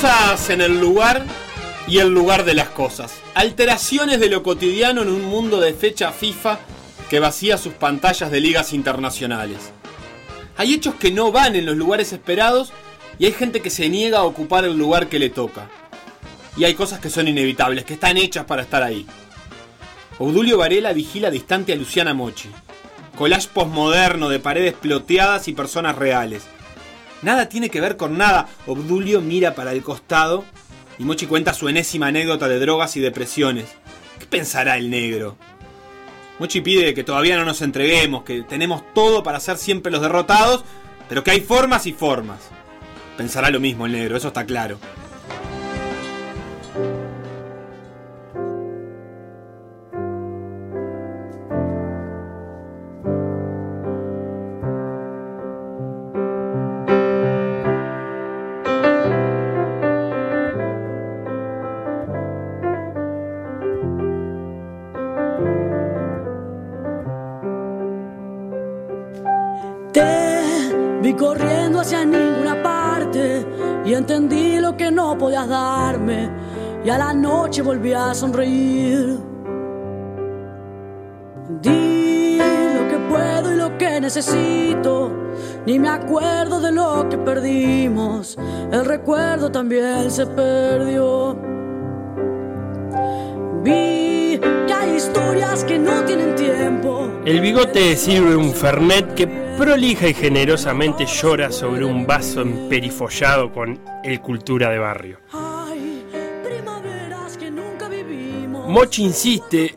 cosas en el lugar y el lugar de las cosas. Alteraciones de lo cotidiano en un mundo de fecha FIFA que vacía sus pantallas de ligas internacionales. Hay hechos que no van en los lugares esperados y hay gente que se niega a ocupar el lugar que le toca. Y hay cosas que son inevitables, que están hechas para estar ahí. Obdulio Varela vigila distante a Luciana Mochi. Collage postmoderno de paredes ploteadas y personas reales. Nada tiene que ver con nada. Obdulio mira para el costado y Mochi cuenta su enésima anécdota de drogas y depresiones. ¿Qué pensará el negro? Mochi pide que todavía no nos entreguemos, que tenemos todo para ser siempre los derrotados, pero que hay formas y formas. Pensará lo mismo el negro, eso está claro. Y a la noche volví a sonreír. Di lo que puedo y lo que necesito, ni me acuerdo de lo que perdimos, el recuerdo también se perdió. Vi que hay historias que no tienen tiempo. El bigote sirve un fernet que prolija y generosamente llora sobre un vaso emperifollado con el cultura de barrio. Mochi insiste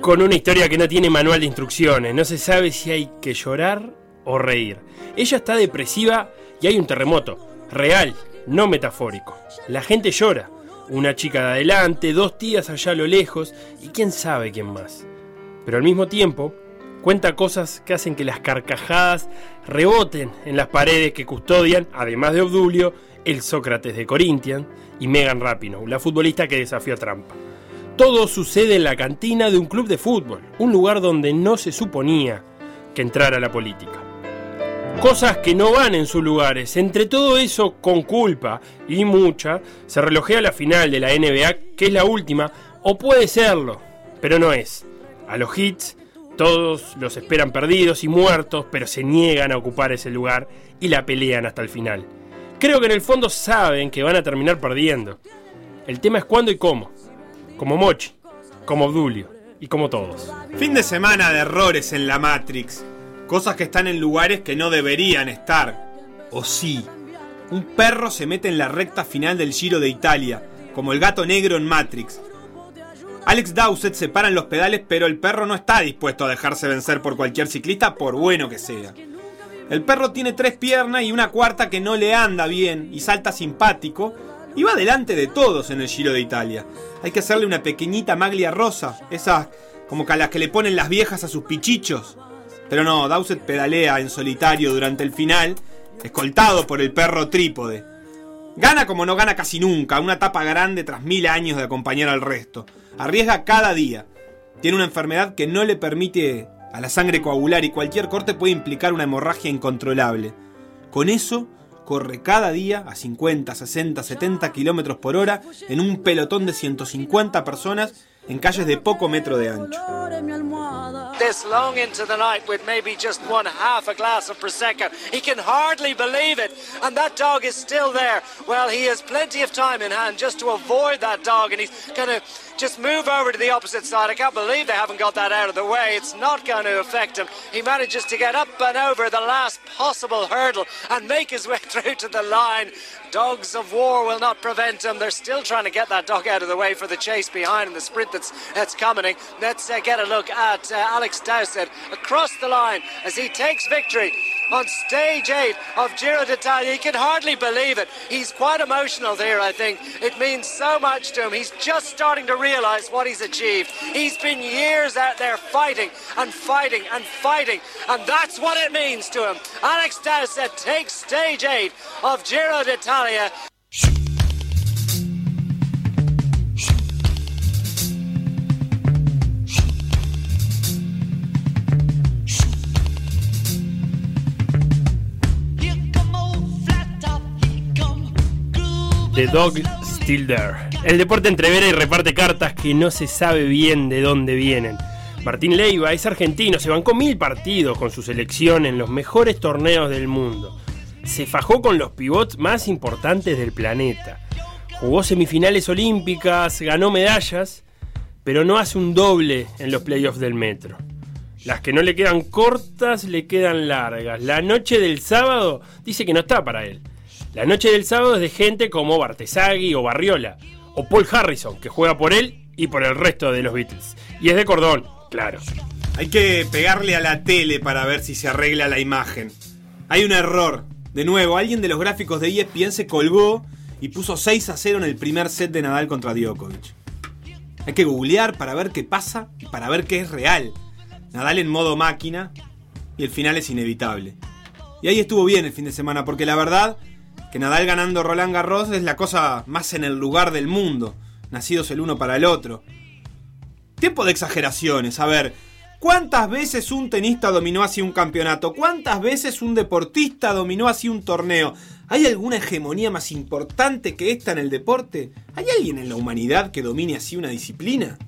con una historia que no tiene manual de instrucciones. No se sabe si hay que llorar o reír. Ella está depresiva y hay un terremoto. Real, no metafórico. La gente llora. Una chica de adelante, dos tías allá a lo lejos y quién sabe quién más. Pero al mismo tiempo, cuenta cosas que hacen que las carcajadas reboten en las paredes que custodian, además de Obdulio, el Sócrates de Corinthians y Megan Rapinoe, la futbolista que desafió a Trampa. Todo sucede en la cantina de un club de fútbol, un lugar donde no se suponía que entrara la política. Cosas que no van en sus lugares. Entre todo eso, con culpa y mucha, se relojea la final de la NBA, que es la última, o puede serlo, pero no es. A los hits todos los esperan perdidos y muertos, pero se niegan a ocupar ese lugar y la pelean hasta el final. Creo que en el fondo saben que van a terminar perdiendo. El tema es cuándo y cómo. Como Mochi, como Obdulio y como todos. Fin de semana de errores en la Matrix. Cosas que están en lugares que no deberían estar. O sí. Un perro se mete en la recta final del Giro de Italia, como el gato negro en Matrix. Alex Dowsett se para en los pedales, pero el perro no está dispuesto a dejarse vencer por cualquier ciclista, por bueno que sea. El perro tiene tres piernas y una cuarta que no le anda bien y salta simpático y va delante de todos en el Giro de Italia. Hay que hacerle una pequeñita maglia rosa, esas como que a las que le ponen las viejas a sus pichichos. Pero no, Dowsett pedalea en solitario durante el final, escoltado por el perro trípode. Gana como no gana casi nunca, una tapa grande tras mil años de acompañar al resto. Arriesga cada día. Tiene una enfermedad que no le permite a la sangre coagular y cualquier corte puede implicar una hemorragia incontrolable. Con eso, corre cada día a 50, 60, 70 kilómetros por hora en un pelotón de 150 personas en calles de poco metro de ancho. This long into the night with maybe just one half a glass of Prosecco. He can hardly believe it. And that dog is still there. Well, he has plenty of time in hand just to avoid that dog. And he's going to just move over to the opposite side. I can't believe they haven't got that out of the way. It's not going to affect him. He manages to get up and over the last possible hurdle and make his way through to the line. Dogs of war will not prevent him. They're still trying to get that dog out of the way for the chase behind and the sprint that's, that's coming. Let's uh, get a look at uh, Alex Dowsett across the line as he takes victory on stage eight of Giro d'Italia. He can hardly believe it. He's quite emotional there, I think. It means so much to him. He's just starting to realize what he's achieved. He's been years out there fighting and fighting and fighting, and that's what it means to him. Alex Dowsett takes stage eight of Giro d'Italia. The Dog Still There. El deporte entrevera y reparte cartas que no se sabe bien de dónde vienen. Martín Leiva es argentino, se bancó mil partidos con su selección en los mejores torneos del mundo. Se fajó con los pivots más importantes del planeta. Jugó semifinales olímpicas, ganó medallas, pero no hace un doble en los playoffs del metro. Las que no le quedan cortas le quedan largas. La noche del sábado dice que no está para él. La noche del sábado es de gente como Bartesagui o Barriola, o Paul Harrison, que juega por él y por el resto de los Beatles. Y es de cordón, claro. Hay que pegarle a la tele para ver si se arregla la imagen. Hay un error. De nuevo, alguien de los gráficos de ESPN se colgó y puso 6 a 0 en el primer set de Nadal contra Djokovic. Hay que googlear para ver qué pasa y para ver qué es real. Nadal en modo máquina y el final es inevitable. Y ahí estuvo bien el fin de semana, porque la verdad que Nadal ganando Roland Garros es la cosa más en el lugar del mundo, nacidos el uno para el otro. Tiempo de exageraciones, a ver, ¿cuántas veces un tenista dominó así un campeonato? ¿Cuántas veces un deportista dominó así un torneo? ¿Hay alguna hegemonía más importante que esta en el deporte? ¿Hay alguien en la humanidad que domine así una disciplina?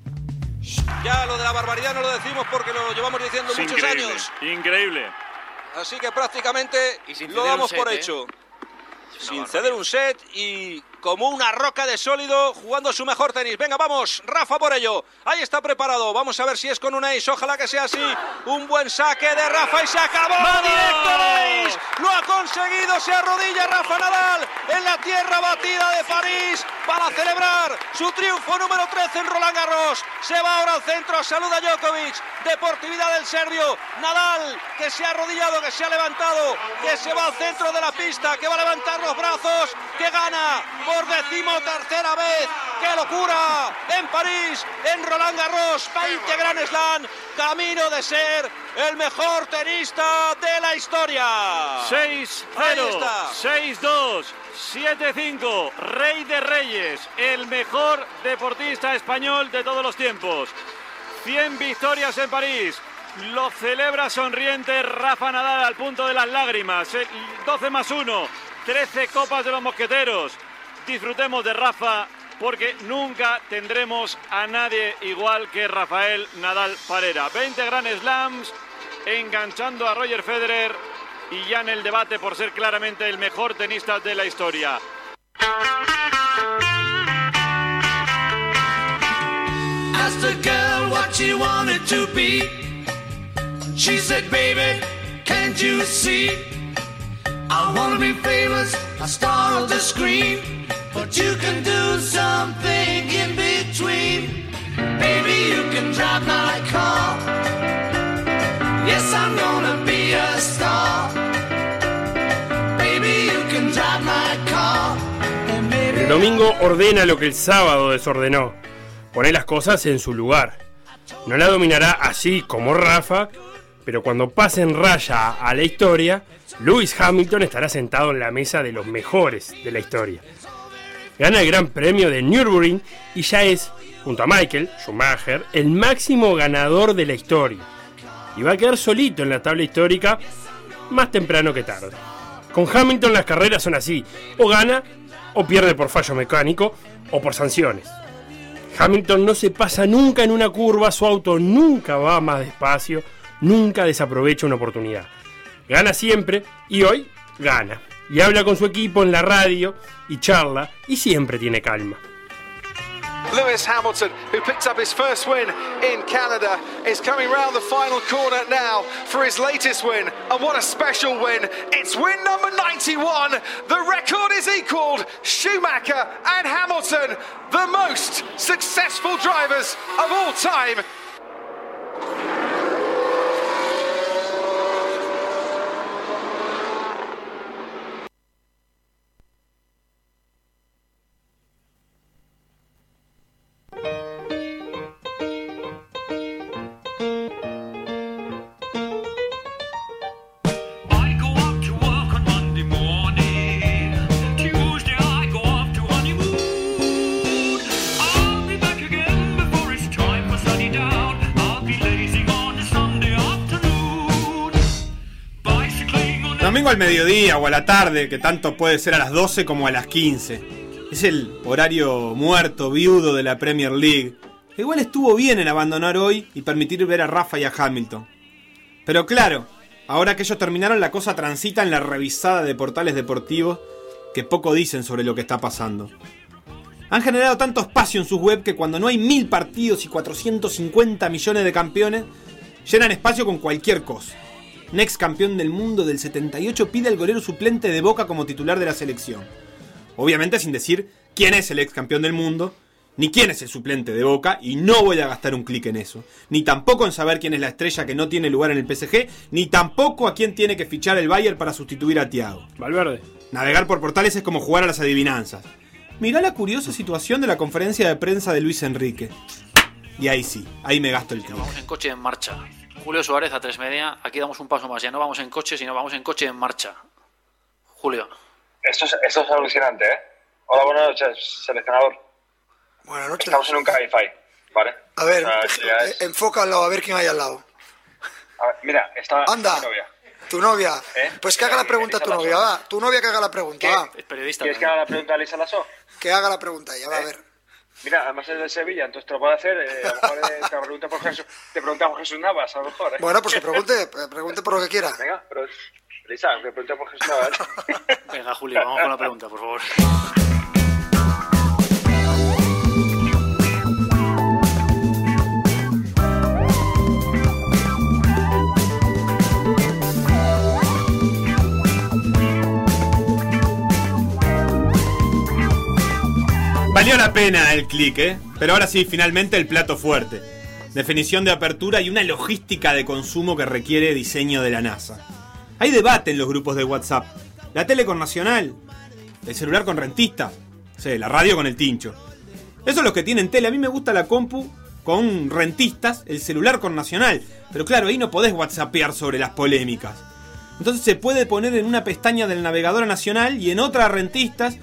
Ya lo de la barbaridad no lo decimos porque lo llevamos diciendo muchos años. Increíble. Así que prácticamente lo damos por ¿eh? Sin ceder un set y como una roca de sólido jugando su mejor tenis. Venga, vamos, Rafa por ello. Ahí está preparado. Vamos a ver si es con un ace. Ojalá que sea así. Un buen saque de Rafa y se acabó. ¡Va directo ace! Lo ha conseguido. Se arrodilla Rafa Nadal en la tierra batida de París para celebrar su triunfo número 13 en Roland Garros. Se va ahora al centro. Saluda Djokovic. Deportividad del serbio. Nadal que se ha arrodillado, que se ha levantado, que se va al centro de la pista, que va a levantar los brazos, que gana por decimotercera vez. ¡Qué locura! En París, en Roland Garros, 20 Grand Slam, camino de ser el mejor tenista de la historia. 6-0, 6-2. 7-5, Rey de Reyes, el mejor deportista español de todos los tiempos. 100 victorias en París, lo celebra sonriente Rafa Nadal al punto de las lágrimas. 12 más 1, 13 copas de los mosqueteros disfrutemos de Rafa porque nunca tendremos a nadie igual que Rafael Nadal Parera. 20 Grand Slams enganchando a Roger Federer y ya en el debate por ser claramente el mejor tenista de la historia. But you can do something in between. Baby, you can drive my car. Yes, I'm gonna be a star. El domingo ordena lo que el sábado desordenó. Pone las cosas en su lugar. No la dominará así como Rafa, pero cuando pase en raya a la historia, Lewis Hamilton estará sentado en la mesa de los mejores de la historia gana el Gran Premio de Nürburgring y ya es, junto a Michael Schumacher, el máximo ganador de la historia. Y va a quedar solito en la tabla histórica más temprano que tarde. Con Hamilton las carreras son así, o gana o pierde por fallo mecánico o por sanciones. Hamilton no se pasa nunca en una curva, su auto nunca va más despacio, nunca desaprovecha una oportunidad. Gana siempre y hoy gana y habla con su equipo en la radio y charla y siempre tiene calma. Lewis Hamilton, who picked up his first win in Canada, is coming round the final corner now for his latest win. And what a special win! It's win number 91. The record is equalled. Schumacher and Hamilton, the most successful drivers of all time. Al mediodía o a la tarde, que tanto puede ser a las 12 como a las 15. Es el horario muerto, viudo de la Premier League. igual estuvo bien en abandonar hoy y permitir ver a Rafa y a Hamilton. Pero claro, ahora que ellos terminaron, la cosa transita en la revisada de portales deportivos que poco dicen sobre lo que está pasando. Han generado tanto espacio en sus web que cuando no hay mil partidos y 450 millones de campeones, llenan espacio con cualquier cosa. Un ex campeón del mundo del 78 pide al golero suplente de Boca como titular de la selección. Obviamente sin decir quién es el ex campeón del mundo, ni quién es el suplente de Boca, y no voy a gastar un clic en eso. Ni tampoco en saber quién es la estrella que no tiene lugar en el PSG, ni tampoco a quién tiene que fichar el Bayern para sustituir a Thiago. Valverde. Navegar por portales es como jugar a las adivinanzas. Mirá la curiosa situación de la conferencia de prensa de Luis Enrique. Y ahí sí, ahí me gasto el clic. Vamos en coche en marcha. Julio Suárez a tres media. Aquí damos un paso más. Ya no vamos en coche, sino vamos en coche en marcha. Julio. Esto es, esto es alucinante, ¿eh? Hola, buenas noches, seleccionador. Buenas noches. Estamos en un Cabify, ¿vale? A ver, eh, enfócalo a ver quién hay al lado. A ver, mira, está Anda. mi novia. Tu novia. ¿Eh? Pues que haga la pregunta a tu novia, va. Tu novia que haga la pregunta, va. Es periodista. ¿Quieres que haga la pregunta a Lisa Lasso? Que haga la pregunta ella, va a ver. Mira, además es de Sevilla, entonces te lo puede hacer. Eh, a lo mejor eh, te pregunta por Jesús, te pregunta por Jesús Navas, a lo mejor. ¿eh? Bueno, pues que pregunte, pregunte por lo que quiera. Venga, pero Lisa, que pregunte por Jesús Navas. Venga, Julio, vamos con la pregunta, por favor. Valió la pena el clic, ¿eh? Pero ahora sí, finalmente el plato fuerte. Definición de apertura y una logística de consumo que requiere diseño de la NASA. Hay debate en los grupos de WhatsApp. La tele con Nacional, el celular con Rentista, sí, la radio con el Tincho. Eso es lo que tienen tele. A mí me gusta la compu con rentistas, el celular con Nacional. Pero claro, ahí no podés WhatsAppear sobre las polémicas. Entonces se puede poner en una pestaña del navegador nacional y en otra rentistas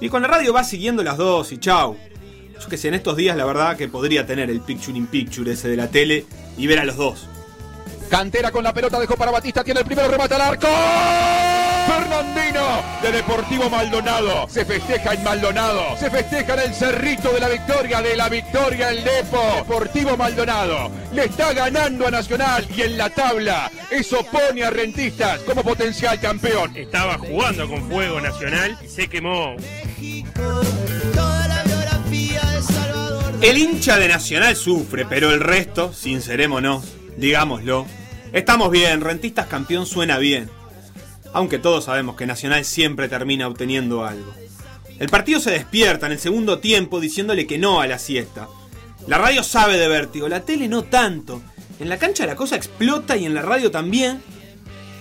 y con la radio va siguiendo las dos y chau. Yo que sé, en estos días la verdad que podría tener el picture in picture ese de la tele y ver a los dos. Cantera con la pelota dejó para Batista, tiene el primero remate al arco. Fernandino de Deportivo Maldonado. Se festeja en Maldonado. Se festeja en el cerrito de la victoria, de la victoria el Depo. Deportivo Maldonado le está ganando a Nacional y en la tabla eso pone a Rentistas como potencial campeón. Estaba jugando con fuego Nacional y se quemó. El hincha de Nacional sufre, pero el resto, sincerémonos, digámoslo, estamos bien, Rentistas campeón suena bien. Aunque todos sabemos que Nacional siempre termina obteniendo algo. El partido se despierta en el segundo tiempo diciéndole que no a la siesta. La radio sabe de vértigo, la tele no tanto. En la cancha la cosa explota y en la radio también.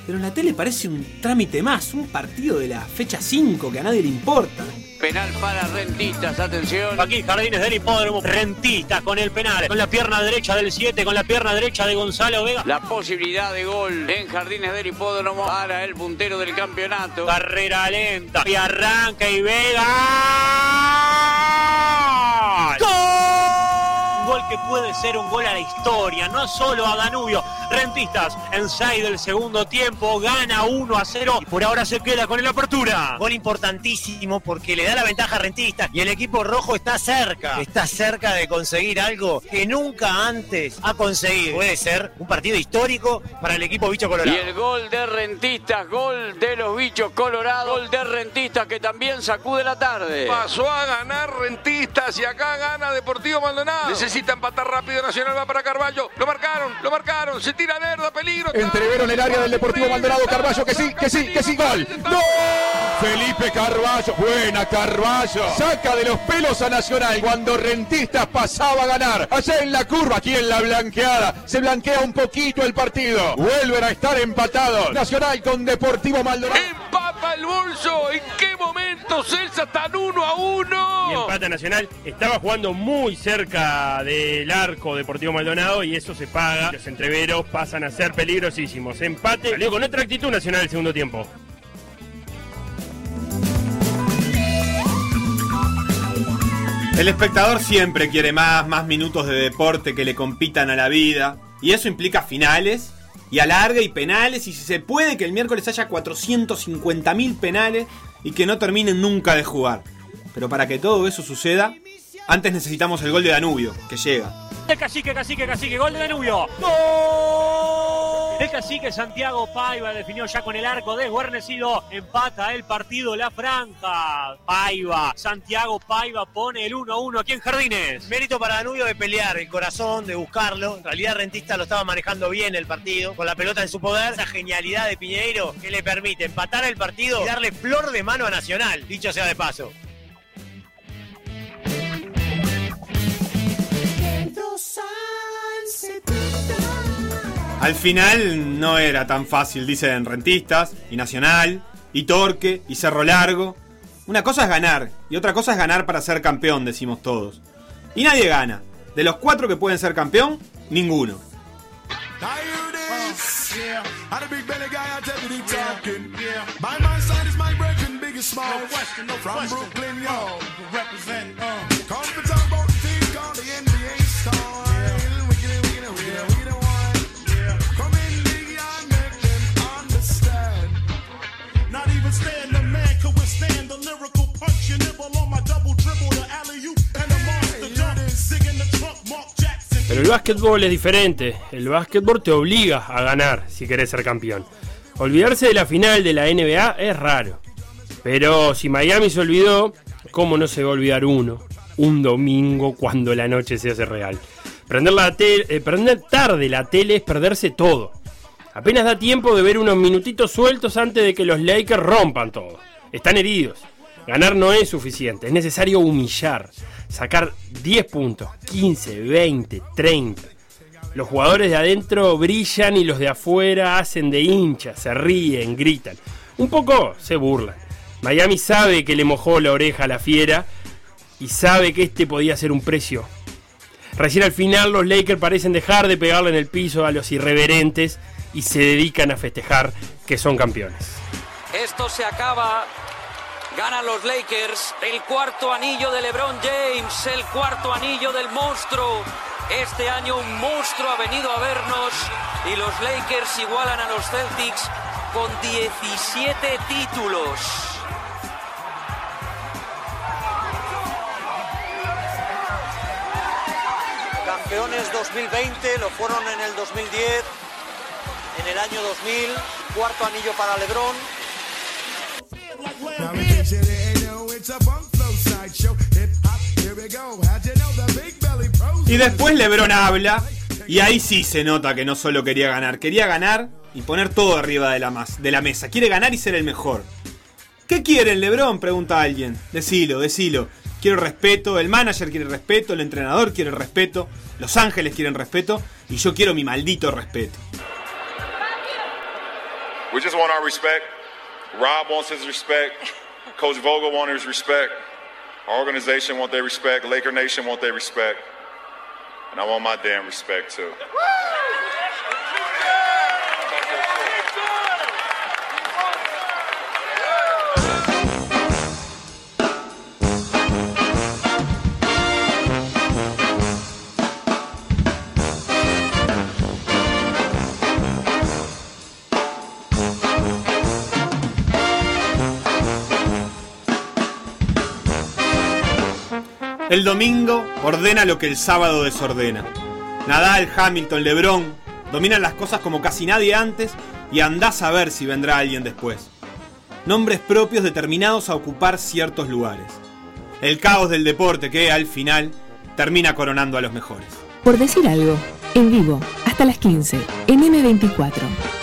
Pero en la tele parece un trámite más, un partido de la fecha 5 que a nadie le importa. Penal para Rentistas, atención. Aquí Jardines del Hipódromo, Rentistas con el penal, con la pierna derecha del 7, con la pierna derecha de Gonzalo Vega. La posibilidad de gol en Jardines del Hipódromo para el puntero del campeonato. Carrera lenta y arranca y Vega. ¡Gol! Que puede ser un gol a la historia, no solo a Danubio. Rentistas en 6 del segundo tiempo, gana 1 a 0 y por ahora se queda con el apertura. Gol importantísimo porque le da la ventaja a Rentistas y el equipo rojo está cerca, está cerca de conseguir algo que nunca antes ha conseguido. Puede ser un partido histórico para el equipo Bicho Colorado. Y el gol de Rentistas, gol de los Bichos Colorados, gol de Rentistas que también sacude la tarde. Pasó a ganar Rentistas y acá gana Deportivo Maldonado. Necesita empatar rápido Nacional, va para Carballo. Lo marcaron, lo marcaron, se tira Lerda, peligro. Entrevero en el área del Deportivo Maldonado, Carballo, que sí, que sí, que sí, gol. ¡No! Felipe Carballo, buena Carballo. Saca de los pelos a Nacional cuando Rentistas pasaba a ganar. Allá en la curva, aquí en la blanqueada. Se blanquea un poquito el partido. Vuelven a estar empatados. Nacional con Deportivo Maldonado. Empata el bolso. ¿En qué momento Celsa están uno a uno? Y empata Nacional. Estaba jugando muy cerca del arco Deportivo Maldonado y eso se paga. Los entreveros pasan a ser peligrosísimos. Empate. Salió con otra actitud Nacional el segundo tiempo. El espectador siempre quiere más, más minutos de deporte que le compitan a la vida. Y eso implica finales, y alarga y penales, y si se puede que el miércoles haya 450.000 penales y que no terminen nunca de jugar. Pero para que todo eso suceda, antes necesitamos el gol de Danubio, que llega. Cacique, cacique, cacique, gol de Danubio. ¡Gol! El cacique Santiago Paiva definió ya con el arco desguarnecido. Empata el partido La Franja. Paiva, Santiago Paiva pone el 1-1 aquí en Jardines. Mérito para Danubio de pelear, el corazón, de buscarlo. En realidad Rentista lo estaba manejando bien el partido, con la pelota en su poder. Esa genialidad de Piñeiro que le permite empatar el partido y darle flor de mano a Nacional, dicho sea de paso. Al final no era tan fácil, dicen Rentistas, y Nacional, y Torque, y Cerro Largo. Una cosa es ganar, y otra cosa es ganar para ser campeón, decimos todos. Y nadie gana. De los cuatro que pueden ser campeón, ninguno. Pero el básquetbol es diferente. El básquetbol te obliga a ganar si querés ser campeón. Olvidarse de la final de la NBA es raro. Pero si Miami se olvidó, ¿cómo no se va a olvidar uno? Un domingo cuando la noche se hace real. Prender, la eh, prender tarde la tele es perderse todo. Apenas da tiempo de ver unos minutitos sueltos antes de que los Lakers rompan todo. Están heridos. Ganar no es suficiente, es necesario humillar, sacar 10 puntos, 15, 20, 30. Los jugadores de adentro brillan y los de afuera hacen de hinchas, se ríen, gritan. Un poco se burlan. Miami sabe que le mojó la oreja a la fiera y sabe que este podía ser un precio. Recién al final los Lakers parecen dejar de pegarle en el piso a los irreverentes y se dedican a festejar que son campeones. Esto se acaba Ganan los Lakers el cuarto anillo de LeBron James, el cuarto anillo del monstruo. Este año un monstruo ha venido a vernos y los Lakers igualan a los Celtics con 17 títulos. Campeones 2020, lo fueron en el 2010, en el año 2000, cuarto anillo para LeBron, y después Lebron habla y ahí sí se nota que no solo quería ganar, quería ganar y poner todo arriba de la, de la mesa. Quiere ganar y ser el mejor. ¿Qué quieren, Lebron? Pregunta alguien. Decilo, decilo. Quiero respeto, el manager quiere respeto, el entrenador quiere respeto, Los Ángeles quieren respeto y yo quiero mi maldito respeto. We just want our respect. Rob wants his respect. Coach Vogel wants his respect. Our organization want their respect. Laker Nation want their respect. And I want my damn respect too. El domingo ordena lo que el sábado desordena. Nadal, Hamilton, Lebron dominan las cosas como casi nadie antes y andás a ver si vendrá alguien después. Nombres propios determinados a ocupar ciertos lugares. El caos del deporte que, al final, termina coronando a los mejores. Por decir algo, en vivo, hasta las 15, en M24.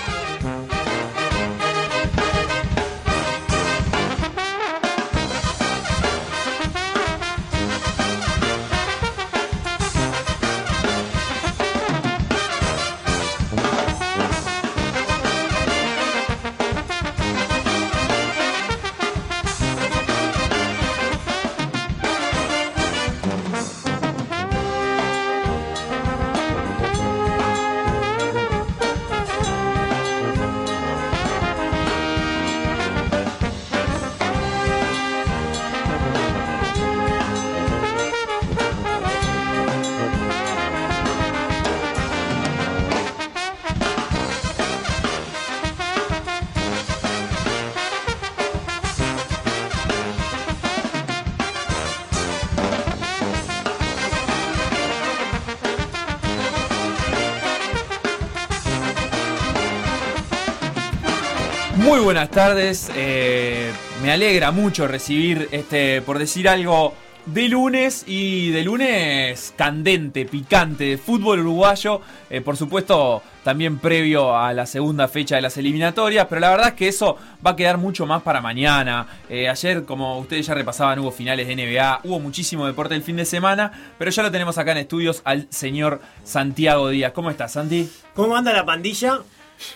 Buenas tardes. Eh, me alegra mucho recibir este, por decir algo, de lunes y de lunes candente, picante, de fútbol uruguayo, eh, por supuesto también previo a la segunda fecha de las eliminatorias, pero la verdad es que eso va a quedar mucho más para mañana. Eh, ayer, como ustedes ya repasaban, hubo finales de NBA, hubo muchísimo deporte el fin de semana, pero ya lo tenemos acá en estudios al señor Santiago Díaz. ¿Cómo estás, Santi? ¿Cómo anda la pandilla?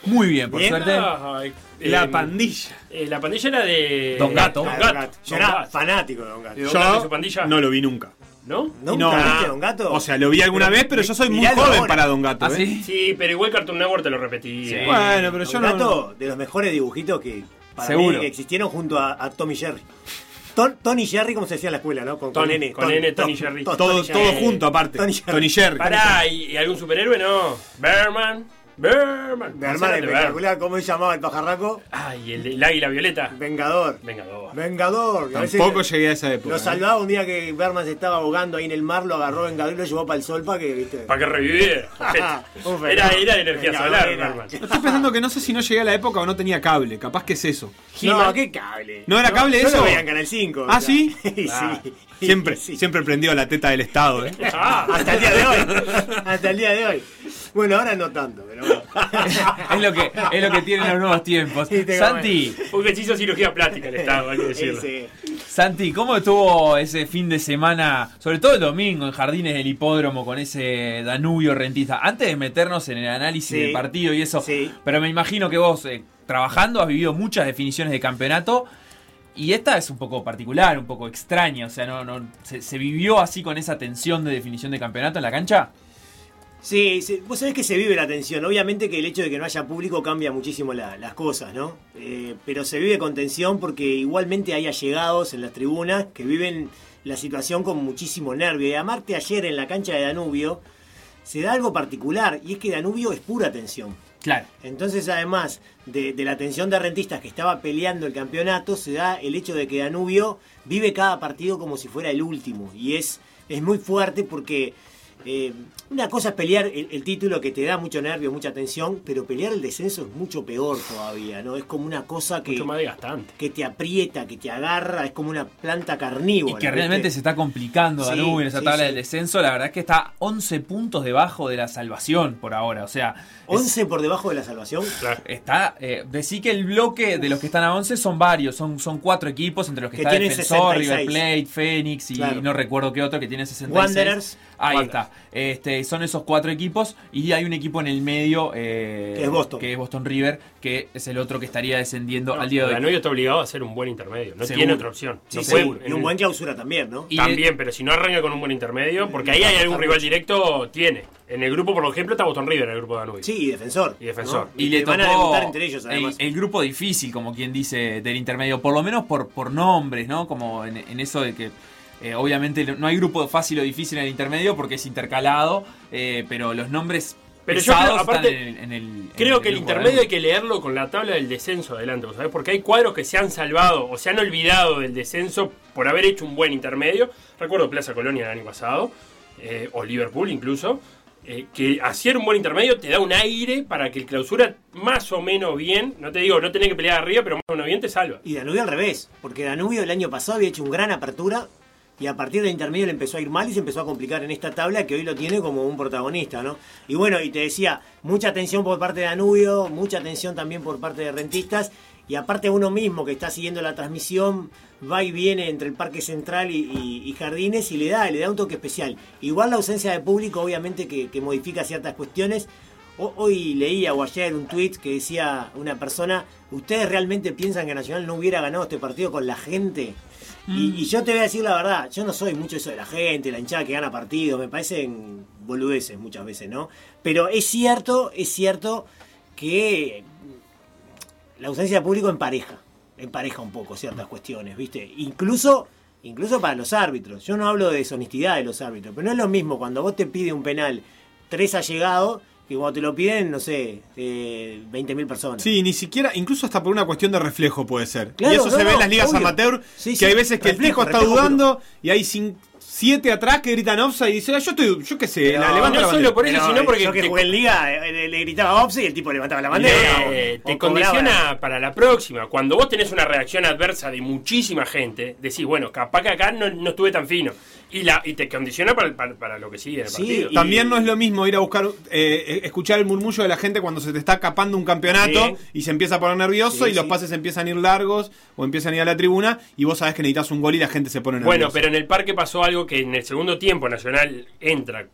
Muy bien, por suerte. la pandilla. Eh, la pandilla era de. Don Gato. Don Gato. Yo era fanático de Don Gato. Yo no lo vi nunca. ¿No? ¿Nunca viste Don Gato? O sea, lo vi alguna vez, pero yo soy muy joven ahora. para Don Gato. ¿Ah, ¿eh? sí? Sí, pero igual Cartoon Network te lo repetí. Bueno, pero yo Don no- Gato, de los mejores dibujitos que, para Seguro. mí, que existieron junto a, a Tommy Jerry. Ton- Tony Jerry, como se decía en la escuela, ¿no? Con, Tony, N. con N, Tony Jerry. Todo, todo junto aparte. Tony Jerry. Pará, ¿y, algún superhéroe? No. Berman. Berman. Espectacular, ¿cómo se llamaba el pajarraco? Ay, el, el águila violeta. Vengador. Vengador. Vengador. a Tampoco llegué a esa época. Lo ¿eh? salvaba un día que Berman se estaba ahogando ahí en el mar, lo agarró Vengador y lo llevó para el sol para que, viste. Para que reviviera. Era, era de energía Vengador solar, era. Berman. Estoy pensando que no sé si no llegué a la época o no tenía cable. Capaz que es eso. No, qué cable. ¿No era cable yo eso? lo veía en Canal 5. ¿Ah, sí? sí. Ah, Siempre, siempre prendido la teta del Estado, ¿eh? Ah, hasta el día de hoy. Hasta el día de hoy. Bueno, ahora no tanto, bueno. es, lo que, es lo que tienen los nuevos tiempos. Sí, Santi, Porque se hizo cirugía plástica el Estado, hay que decirlo. Ese. Santi, ¿cómo estuvo ese fin de semana, sobre todo el domingo, en Jardines del Hipódromo con ese Danubio rentista? Antes de meternos en el análisis Sí. del partido y eso, Sí. pero me imagino que vos, eh, trabajando, has vivido muchas definiciones de campeonato. Y esta es un poco particular, un poco extraña. O sea, no, no, se, se vivió así con esa tensión de definición de campeonato en la cancha? Sí, sí, vos sabés que se vive la tensión. Obviamente que el hecho de que no haya público cambia muchísimo la- las cosas, ¿no? Eh, pero se vive con tensión porque igualmente hay allegados en las tribunas que viven la situación con muchísimo nervio. Y amarte ayer en la cancha de Danubio se da algo particular y es que Danubio es pura tensión. Claro. Entonces, además de, de la tensión de rentistas que estaba peleando el campeonato, se da el hecho de que Danubio vive cada partido como si fuera el último. Y es, es muy fuerte porque eh, una cosa es pelear el, el título que te da mucho nervio, mucha tensión, pero pelear el descenso es mucho peor todavía, ¿no? Es como una cosa que, Mucho más desgastante. que te aprieta, que te agarra, es como una planta carnívora. Y que realmente ¿viste? se está complicando Sí, Danubio en esa sí, tabla sí. del descenso. La verdad es que está 11 puntos debajo de la salvación por ahora. O sea, es- 11 por debajo de la salvación. Está, eh, decí que el bloque de los que están a 11 son varios, son, son cuatro equipos entre los que, Que está Defensor, 66. River Plate, Fénix y Claro. no recuerdo qué otro que tiene 66. Wanderers. Ahí Wanderers. está. Este, son esos cuatro equipos y hay un equipo en el medio eh, Que es Boston. que es Boston River, que es el otro que estaría descendiendo No, al día de hoy. Danubio está obligado a hacer un buen intermedio. No Seguro. tiene otra opción. Sí, No sí, puede- y en un buen clausura también, ¿no? Y También, pero si no arranca con un buen intermedio, porque ahí hay algún rival directo, tiene. En el grupo, por ejemplo, está Boston River, en el grupo de Danubio. Sí, y defensor. Y defensor. ¿no? Y le que van a tocó debutar entre ellos, el, además. el grupo difícil, como quien dice, del intermedio, por lo menos por, por nombres, ¿no? Como en, en eso de que eh, obviamente no hay grupo fácil o difícil en el intermedio porque es intercalado, eh, pero los nombres Pero yo pesados creo, aparte, en, el- en el... en Creo que el intermedio hay que leerlo con la tabla del descenso adelante, ¿vos ¿sabés? Porque hay cuadros que se han salvado o se han olvidado del descenso por haber hecho un buen intermedio. Recuerdo Plaza Colonia el año pasado, eh, o Liverpool incluso, eh, que hacer un buen intermedio te da un aire para que el clausura más o menos bien, no te digo, no tenés que pelear arriba, pero más o menos bien te salva. Y Danubio al revés, porque Danubio el año pasado había hecho un gran apertura y a partir del intermedio le empezó a ir mal y se empezó a complicar en esta tabla que hoy lo tiene como un protagonista, ¿no? Y bueno, y te decía, mucha atención por parte de Danubio, mucha atención también por parte de rentistas y aparte uno mismo que está siguiendo la transmisión va y viene entre el Parque Central y, Jardines y le da, le da un toque especial. Igual la ausencia de público obviamente que, modifica ciertas cuestiones. Hoy leía o ayer un tweet que decía una persona, ¿ustedes realmente piensan que Nacional no hubiera ganado este partido con la gente? Y, y yo te voy a decir la verdad, yo no soy mucho eso de la gente, la hinchada que gana partidos, me parecen boludeces muchas veces, ¿no? Pero es cierto, es cierto que la ausencia de público empareja, empareja un poco ciertas cuestiones, ¿viste? Incluso, incluso para los árbitros. Yo no hablo de deshonestidad de los árbitros, pero no es lo mismo cuando vos te pide un penal tres allegados que cuando te lo piden, no sé, eh, 20.000 personas. Sí, ni siquiera, incluso hasta por una cuestión de reflejo puede ser. Claro, y eso no, se ve no, en las ligas obvio. amateur, Sí, que sí, hay veces que reflejo, el tipo está dudando y hay cin- siete atrás que gritan offside y dice, "Ah, yo estoy, yo qué sé, la levanta la bandera". Pero Yo que jugué en Liga, eh, le gritaba Opse y el tipo levantaba la bandera. Eh, o- te o cobraba. condiciona para la próxima. Cuando vos tenés una reacción adversa de muchísima gente, decís, bueno, capaz que acá no, no estuve tan fino. Y, la, y te condiciona para, para, para lo que sigue en el partido. También no es lo mismo ir a buscar, eh, escuchar el murmullo de la gente cuando se te está capando un campeonato y se empieza a poner nervioso Sí, y los pases empiezan a ir largos o empiezan a ir a la tribuna y vos sabés que necesitas un gol y la gente se pone nerviosa. Bueno, pero en el parque pasó algo que en el segundo tiempo Nacional entra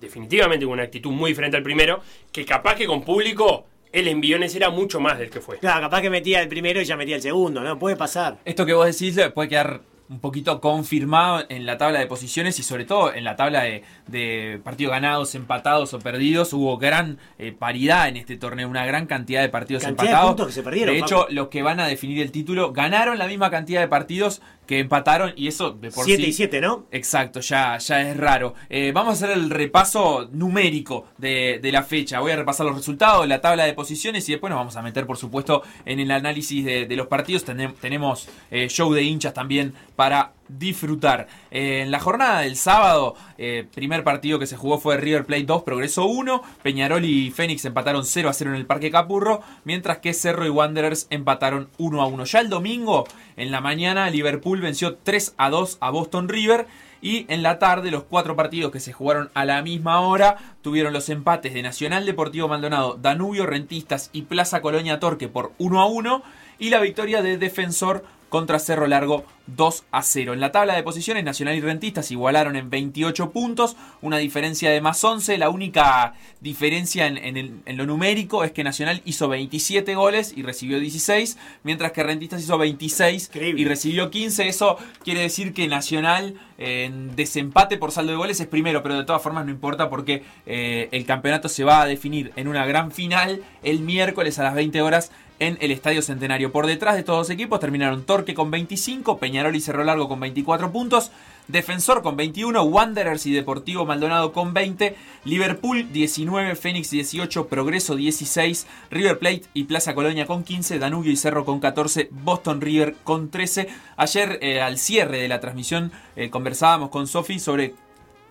definitivamente con una actitud muy diferente al primero, que capaz que con público el enviones era mucho más del que fue. Claro, capaz que metía el primero y ya metía el segundo, ¿no? Puede pasar. Esto que vos decís eh, puede quedar un poquito confirmado en la tabla de posiciones y sobre todo en la tabla de, de partidos ganados, empatados o perdidos. Hubo gran eh, paridad en este torneo, una gran cantidad de partidos Cantidad de empatados. puntos que se perdieron, de hecho, Paco. los que van a definir el título ganaron la misma cantidad de partidos que empataron y eso de por Siete sí... y siete, ¿no? Exacto, ya, ya es raro. Eh, vamos a hacer el repaso numérico de, de la fecha. Voy a repasar los resultados, la tabla de posiciones y después nos vamos a meter, por supuesto, en el análisis de, de los partidos. Tenem- tenemos eh, show de hinchas también para disfrutar. Eh, en la jornada del sábado, eh, primer partido que se jugó fue River Plate 2, Progreso 1. Peñarol y Fénix empataron 0 a 0 en el Parque Capurro, mientras que Cerro y Wanderers empataron 1 a 1. Ya el domingo, en la mañana, Liverpool venció 3 a 2 a Boston River. Y en la tarde, los cuatro partidos que se jugaron a la misma hora tuvieron los empates de Nacional Deportivo Maldonado, Danubio, Rentistas y Plaza Colonia Torque por 1 a 1. Y la victoria de Defensor contra Cerro Largo 2 a 0. En la tabla de posiciones, Nacional y Rentistas igualaron en 28 puntos, una diferencia de más 11. La única diferencia en, en el- en lo numérico es que Nacional hizo 27 goles y recibió 16, mientras que Rentistas hizo 26 y recibió 15. Eso quiere decir que Nacional eh, en desempate por saldo de goles es primero, pero de todas formas no importa porque eh, el campeonato se va a definir en una gran final el miércoles a las 20 horas en el Estadio Centenario. Por detrás de todos los equipos terminaron Torque con 25, Peñarol y Cerro Largo con 24 puntos, Defensor con 21, Wanderers y Deportivo Maldonado con 20, Liverpool 19, Fénix 18, Progreso 16, River Plate y Plaza Colonia con 15, Danubio y Cerro con 14, Boston River con 13. Ayer eh, al cierre de la transmisión eh, conversábamos con Sofi sobre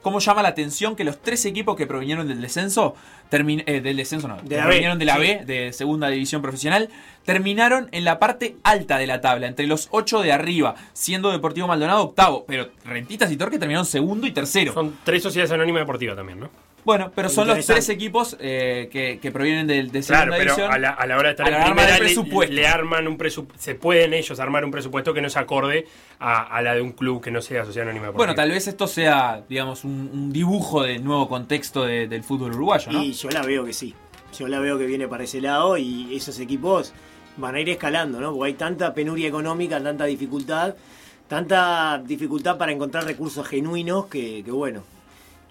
cómo llama la atención que los tres equipos que provinieron del descenso, eh, del descenso no, De B, provinieron de la. B, de segunda división profesional, terminaron en la parte alta de la tabla, entre los ocho de arriba, siendo Deportivo Maldonado octavo, pero Rentistas y Torque terminaron segundo y tercero. Son tres sociedades anónimas deportivas también, ¿no? Bueno, pero son los tres equipos eh, que, que provienen del, de Claro, segunda pero división. a la, a la hora de estar en primera le- presupuesto. Le, arman un presupuesto. Se pueden ellos armar un presupuesto que no se acorde a, a la de un club que no sea sociedad anónima deportiva. Bueno, tal vez esto sea, digamos, un, un dibujo del nuevo contexto de- del fútbol uruguayo, ¿no? Y yo la veo que sí. Yo la veo que viene para ese lado y esos equipos van a ir escalando, ¿no? Porque hay tanta penuria económica, tanta dificultad, tanta dificultad para encontrar recursos genuinos que, que bueno,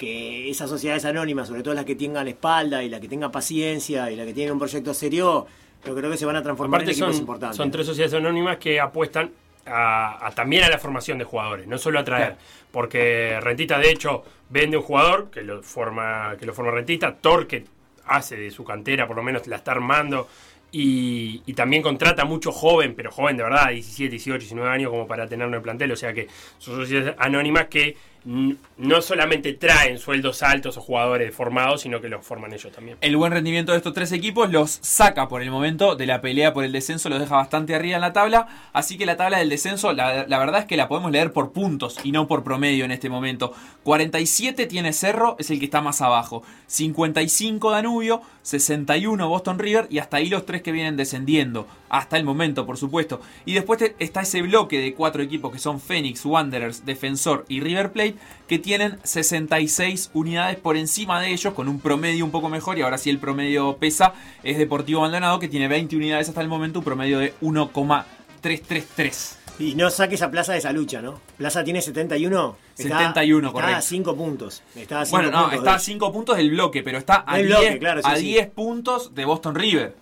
que esas sociedades anónimas, sobre todo las que tengan espalda y las que tengan paciencia y las que tienen un proyecto serio, yo creo que se van a transformar Aparte en equipos son, importantes. son tres sociedades anónimas que apuestan a, a también a la formación de jugadores, no solo a traer. Claro. Porque Rentista, de hecho, vende un jugador que lo forma, que lo forma Rentista, Torque hace de su cantera, por lo menos la está armando. Y, y también contrata mucho joven, pero joven de verdad, 17, 18, 19 años, como para tenerlo en el plantel. O sea que son sociedades anónimas que no solamente traen sueldos altos o jugadores formados, sino que los forman ellos también. El buen rendimiento de estos tres equipos los saca por el momento de la pelea por el descenso, los deja bastante arriba en la tabla. Así que la tabla del descenso, la, la verdad es que la podemos leer por puntos y no por promedio en este momento. 47 tiene Cerro, es el que está más abajo. 55 Danubio, 61 Boston River y hasta ahí los tres que vienen descendiendo. Hasta el momento, por supuesto. Y después está ese bloque de cuatro equipos que son Phoenix, Wanderers, Defensor y River Plate, que tienen 66 unidades por encima de ellos, con un promedio un poco mejor. Y ahora sí el promedio pesa, es Deportivo Maldonado, que tiene 20 unidades hasta el momento, un promedio de 1,333. Y no saque esa plaza de esa lucha, ¿no? Plaza tiene 71. Está- 71, está correcto. a 5 puntos. Está a cinco Bueno, no, puntos está de- a 5 puntos del bloque, pero está a Del 10, bloque, claro, sí, a sí. 10 puntos de Boston River.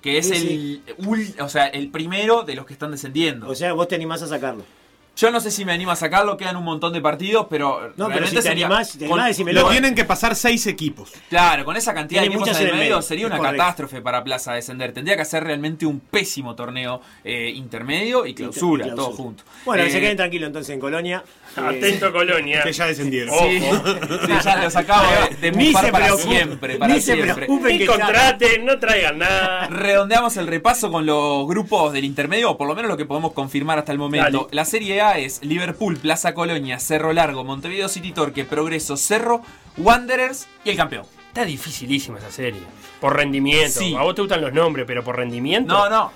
Que es Sí, el, ul- o sea, el primero de los que están descendiendo. O sea, vos te animás a sacarlo. Yo no sé si me animo a sacarlo, quedan un montón de partidos, pero. No, pero realmente si te sería- animás, te con- animás, decímelo. Lo tienen que pasar seis equipos. Claro, con esa cantidad de equipos muchas en el medio medio, sería una correcto. catástrofe para Plaza descender. Tendría que hacer realmente un pésimo torneo eh, intermedio y clausura, Y clausura. todo junto. Bueno, que Eh, se queden tranquilos entonces en Colonia. Atento Colonia. Que ya descendieron. Sí, sí, ya los acabo de, de se para preocupen, siempre, para ni siempre. Ni contraten, no traigan nada. Redondeamos el repaso con los grupos del intermedio, o por lo menos lo que podemos confirmar hasta el momento. Dale. La Serie A es Liverpool, Plaza Colonia, Cerro Largo, Montevideo City Torque, Progreso, Cerro, Wanderers y el campeón. Está dificilísima esa serie. Por rendimiento. Sí. A vos te gustan los nombres, pero por rendimiento. No, no.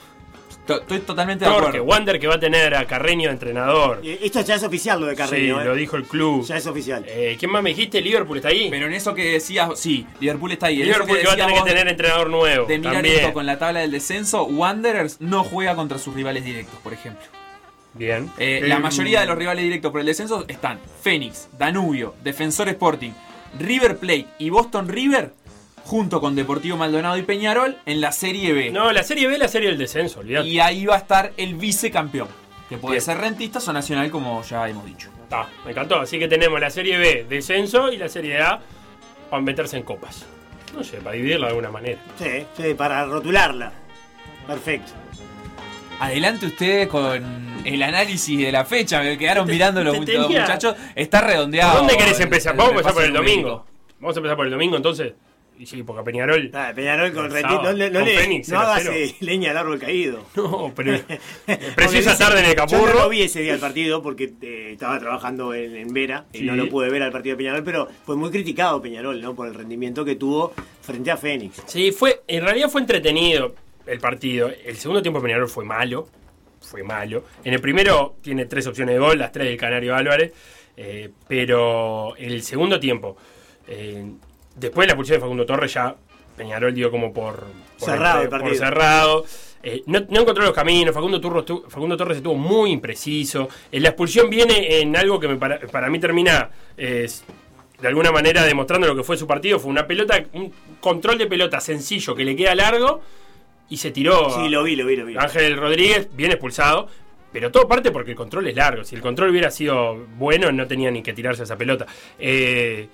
To- Estoy totalmente de Torque, acuerdo. Wander que va a tener a Carreño de entrenador. Eh, Esto ya es oficial lo de Carreño. sí, eh. lo dijo el club. Ya es oficial. Eh, ¿Quién más me dijiste? Liverpool está ahí. Pero en eso que decías, sí, Liverpool está ahí. En Liverpool eso que va a tener que tener entrenador nuevo. De mirar también. esto con la tabla del descenso, Wanderers no juega contra sus rivales directos, por ejemplo. Bien. Eh, la mayoría de los rivales directos por el descenso están Fénix, Danubio, Defensor Sporting, River Plate y Boston River, junto con Deportivo Maldonado y Peñarol en la Serie B. No, la serie B es la serie del descenso, olvidate. Y ahí va a estar el vicecampeón, que puede Bien. ser rentistas o nacional, como ya hemos dicho. Está, me encantó. Así que tenemos la serie B, descenso, y la serie A para meterse en copas. No sé, para dividirla de alguna manera. Sí, sí, para rotularla. Perfecto. Adelante ustedes con el análisis de la fecha, me quedaron mirando los, muchachos. Está redondeado. ¿Por dónde querés empezar? Vamos a empezar por el domingo. Vamos a empezar por el domingo entonces. Y sí, porque a Peñarol. Ah, Peñarol con El Reti- sábado, no, le- no con le- Fénix, no 0 hagas 0. eh, leña al árbol caído. No, pero. Precisa dice- tarde en el Yo no capurro. lo vi ese día el partido porque eh, estaba trabajando en, en Vera y no lo pude ver al partido de Peñarol, pero fue muy criticado Peñarol, ¿no? Por el rendimiento que tuvo frente a Fénix. Sí, fue, en realidad fue entretenido el partido. El segundo tiempo de Peñarol fue malo. Fue malo. En el primero tiene tres opciones de gol, las tres del Canario Álvarez. eh, pero el segundo tiempo, eh, después de la expulsión de Facundo Torres, ya Peñarol dio como por, por Cerrado el por cerrado. Eh, no, no encontró los caminos. Facundo, Turro estu- Facundo Torres estuvo muy impreciso. Eh, la expulsión viene en algo que me para, para mí termina de alguna manera demostrando lo que fue su partido. Fue una pelota, un control de pelota sencillo que le queda largo y se tiró. Sí, lo vi, lo vi, lo vi. Ángel Rodríguez, bien expulsado. Pero todo parte porque el control es largo. Si el control hubiera sido bueno, no tenía ni que tirarse esa pelota. Eh,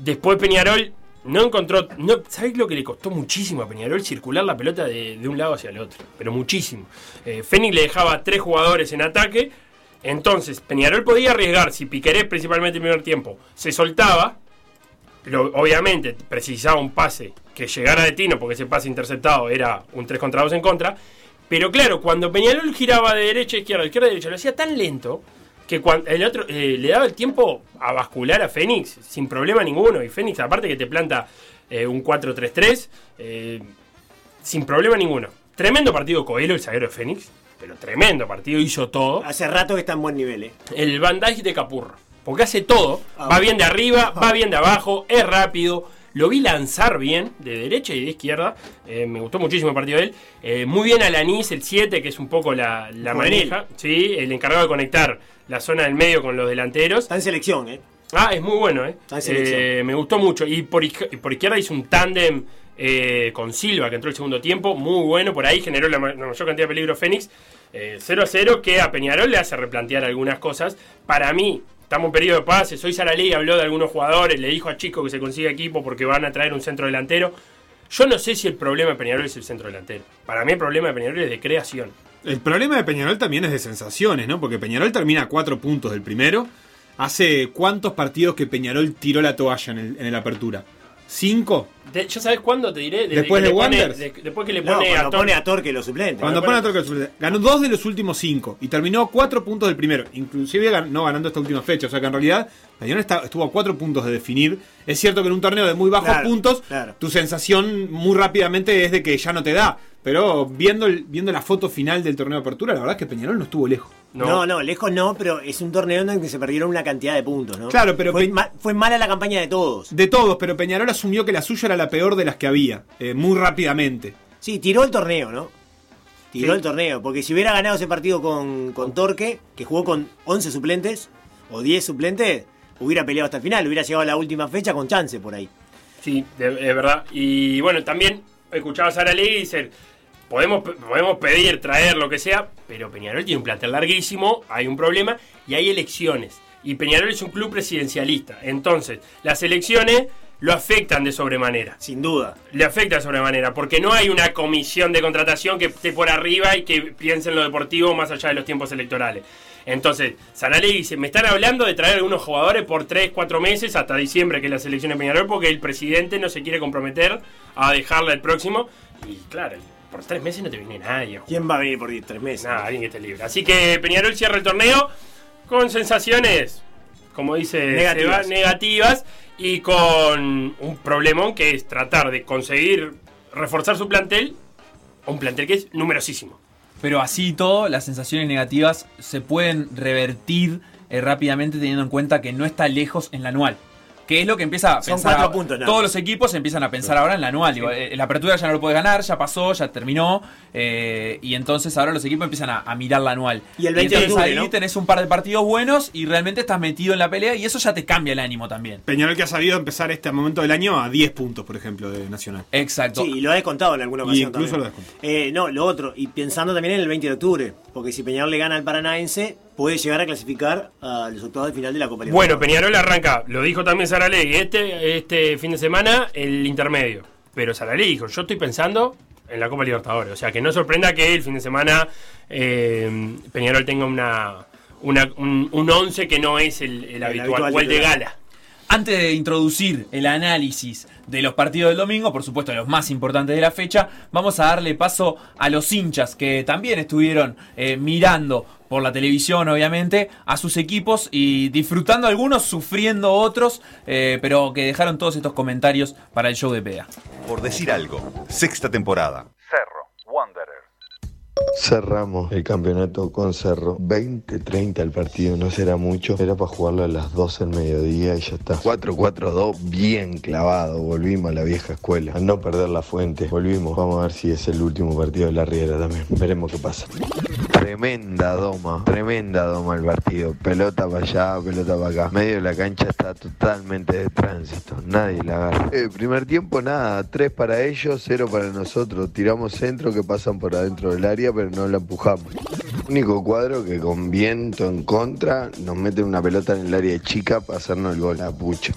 después Peñarol no encontró. No, ¿Sabés lo que le costó muchísimo a Peñarol circular la pelota de, de un lado hacia el otro? Pero muchísimo. Eh, Fénix le dejaba tres jugadores en ataque. Entonces, Peñarol podía arriesgar. Si Piquerés, principalmente en el primer tiempo, se soltaba. Lo- obviamente precisaba un pase que llegara de Tino, porque ese pase interceptado era un 3 contra 2 en contra. Pero claro, cuando Peñarol giraba de derecha a izquierda, de izquierda a derecha, lo hacía tan lento que cuando el otro eh, le daba el tiempo a bascular a Fénix sin problema ninguno. Y Fénix, aparte que te planta eh, un 4-3-3, eh, sin problema ninguno. Tremendo partido Coelho, el zaguero de Fénix, pero tremendo partido, hizo todo. Hace rato que está en buen nivel, ¿eh? El bandage de Capurro. Porque hace todo. Ah, va bien de arriba, va bien de abajo, es rápido. Lo vi lanzar bien, de derecha y de izquierda. Eh, me gustó muchísimo el partido de él. Eh, muy bien Alanis, el 7, que es un poco la, la maneja. Sí, el encargado de conectar la zona del medio con los delanteros. Está en selección, ¿eh? Ah, es muy bueno, ¿eh? en selección. Eh, me gustó mucho. Y por, izquierda hizo un tándem eh, con Silva, que entró el segundo tiempo. Muy bueno. Por ahí generó la, ma- la mayor cantidad de peligro Fénix. Eh, 0 a 0, que a Peñarol le hace replantear algunas cosas. Para mí, estamos en periodo de pases. Hoy Sara Lee habló de algunos jugadores. Le dijo a Chico que se consiga equipo porque van a traer un centro delantero. Yo no sé si el problema de Peñarol es el centro delantero. Para mí, el problema de Peñarol es de creación. El problema de Peñarol también es de sensaciones, ¿no? Porque Peñarol termina a cuatro puntos del primero. ¿Hace cuántos partidos que Peñarol tiró la toalla en el, en el apertura? ¿Cinco? De- ¿Yo sabes cuándo te diré? Desde ¿Después que de le pone- de- después que le No, pone cuando a Torres. pone a Torque los suplentes. Cuando pone a Torque el suplente. Ganó dos de los últimos cinco y terminó a cuatro puntos del primero. Inclusive gan- no ganando esta última fecha. O sea que en realidad Peñarol está- estuvo a cuatro puntos de definir. Es cierto que en un torneo de muy bajos Claro, puntos, claro. tu sensación muy rápidamente es de que ya no te da. Pero viendo, el- viendo la foto final del torneo de apertura, la verdad es que Peñarol no estuvo lejos. No. no, lejos no, pero es un torneo en el que se perdieron una cantidad de puntos, ¿no? Claro, pero fue, Pe- ma- fue mala la campaña de todos. De todos, pero Peñarol asumió que la suya era la peor de las que había. eh, muy rápidamente. Sí, tiró el torneo, ¿no? Tiró Sí. el torneo, porque si hubiera ganado ese partido con, con Torque, que jugó con 11 suplentes o 10 suplentes, hubiera peleado hasta el final, hubiera llegado a la última fecha con chance por ahí. Sí, de verdad. Y bueno, también escuchaba a Sara Lee y dice, podemos, podemos pedir, traer, lo que sea, pero Peñarol tiene un plantel larguísimo, hay un problema y hay elecciones. Y Peñarol es un club presidencialista. Entonces, las elecciones lo afectan de sobremanera. Sin duda. Le afecta de sobremanera, porque no hay una comisión de contratación que esté por arriba y que piense en lo deportivo más allá de los tiempos electorales. Entonces, Sanale dice, me están hablando de traer algunos jugadores por 3, 4 meses hasta diciembre, que es la selección de Peñarol, porque el presidente no se quiere comprometer a dejarla el próximo. Y claro, por 3 meses no te viene nadie. ¿Quién va a venir por 3 meses? Nada, alguien que esté libre. Así que Peñarol cierra el torneo con sensaciones, como dice, negativas, negativas y con un problemón que es tratar de conseguir reforzar su plantel, un plantel que es numerosísimo. Pero así todo, las sensaciones negativas se pueden revertir eh, rápidamente teniendo en cuenta que no está lejos en la anual que es lo que empieza a Son cuatro puntos, Todos los equipos empiezan a pensar ahora en la anual. Eh, la apertura ya no lo puede ganar, ya pasó, ya terminó. Eh, y entonces ahora los equipos empiezan a, mirar la anual. Y el 20 de octubre, ahí tenés un par de partidos buenos y realmente estás metido en la pelea y eso ya te cambia el ánimo también. Peñarol que ha sabido empezar este momento del año a 10 puntos, por ejemplo, de Nacional. Exacto. Sí, y lo ha descontado en alguna ocasión. incluso también. lo descontado. Eh, no, lo otro. Y pensando también en el 20 de octubre. Porque si Peñarol le gana al Paranaense, puede llegar a clasificar a los octavos de final de la Copa Bueno, Peñarol arranca, lo dijo también Saralegui, este, este fin de semana el intermedio. Pero Saralegui dijo, yo estoy pensando en la Copa Libertadores. O sea, que no sorprenda que el fin de semana eh, Peñarol tenga una, una un, un, once que no es el, el, el habitual, o el de gala. Antes de introducir el análisis de los partidos del domingo, por supuesto los más importantes de la fecha, vamos a darle paso a los hinchas que también estuvieron eh, mirando por la televisión, obviamente, a sus equipos y disfrutando algunos, sufriendo otros, eh, pero que dejaron todos estos comentarios para el show de PEA. Por decir algo, sexta temporada. Cerro. Cerramos el campeonato con Cerro. 20-30 el partido, no será mucho. Era para jugarlo a las 12 del mediodía y ya está. 4-4-2, bien clavado. Volvimos a la vieja escuela. A no perder la fuente. Volvimos. Vamos a ver si es el último partido de la Riera también. Veremos qué pasa. Tremenda doma, tremenda doma el partido. Pelota para allá, pelota para acá. Medio de la cancha está totalmente de tránsito. Nadie la agarra. El primer tiempo nada, 3 para ellos, 0 para nosotros. Tiramos centro que pasan por adentro del área, pero no la empujamos. Único cuadro que con viento en contra nos mete una pelota en el área chica para hacernos el gol. La pucha.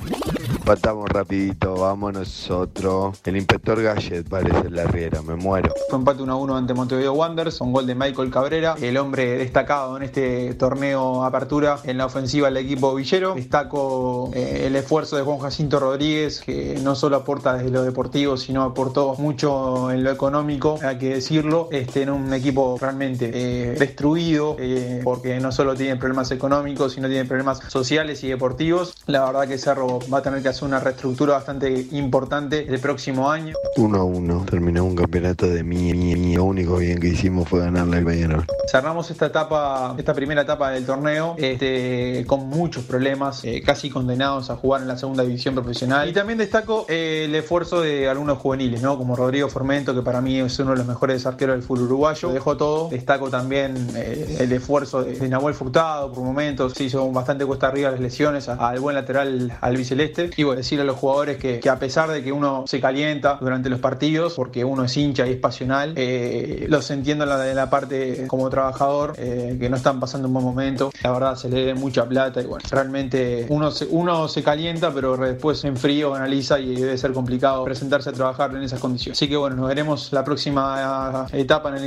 Patamos rapidito, vamos nosotros. El inspector Gallet parece la riera, me muero. Fue empate 1 a 1 ante Montevideo Wanderers, un gol de Michael Cabrera, el hombre destacado en este torneo apertura en la ofensiva del equipo villero. Destaco eh, el esfuerzo de Juan Jacinto Rodríguez, que no solo aporta desde lo deportivo, sino aportó mucho en lo económico, hay que decirlo, este, en un equipo realmente eh, destruido, eh, porque no solo tiene problemas económicos, sino tiene problemas sociales y deportivos. La verdad que Cerro va a tener que hacer una reestructura bastante importante el próximo año. 1 a 1, terminó un campeonato de mi, mi, mi. Lo único bien que hicimos fue ganarle al Peñarol. Cerramos esta etapa, esta primera etapa del torneo, este, con muchos problemas, eh, casi condenados a jugar en la segunda división profesional. Y también destaco el esfuerzo de algunos juveniles, ¿no? Como Rodrigo Formento, que para mí es uno de los mejores arqueros del fútbol uruguayo. Dejó todo. Destaco también eh, el esfuerzo de, Nahuel Furtado por momentos. Se hizo bastante cuesta arriba las lesiones al buen lateral albiceleste. Y bueno, decirle a los jugadores que, a pesar de que uno se calienta durante los partidos, porque uno es hincha y es pasional, eh, los entiendo en la, parte como trabajador, eh, que no están pasando un buen momento. La verdad, se le dé mucha plata y bueno, realmente uno se, uno se calienta, pero después en frío analiza y debe ser complicado presentarse a trabajar en esas condiciones. Así que bueno, nos veremos la próxima etapa en el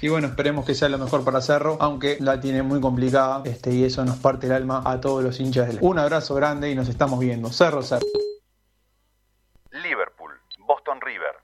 Y bueno, esperemos que sea lo mejor para Cerro, aunque la tiene muy complicada este, y eso nos parte el alma a todos los hinchas del Un abrazo grande y nos estamos viendo. Cerro, Cerro. Liverpool, Boston River.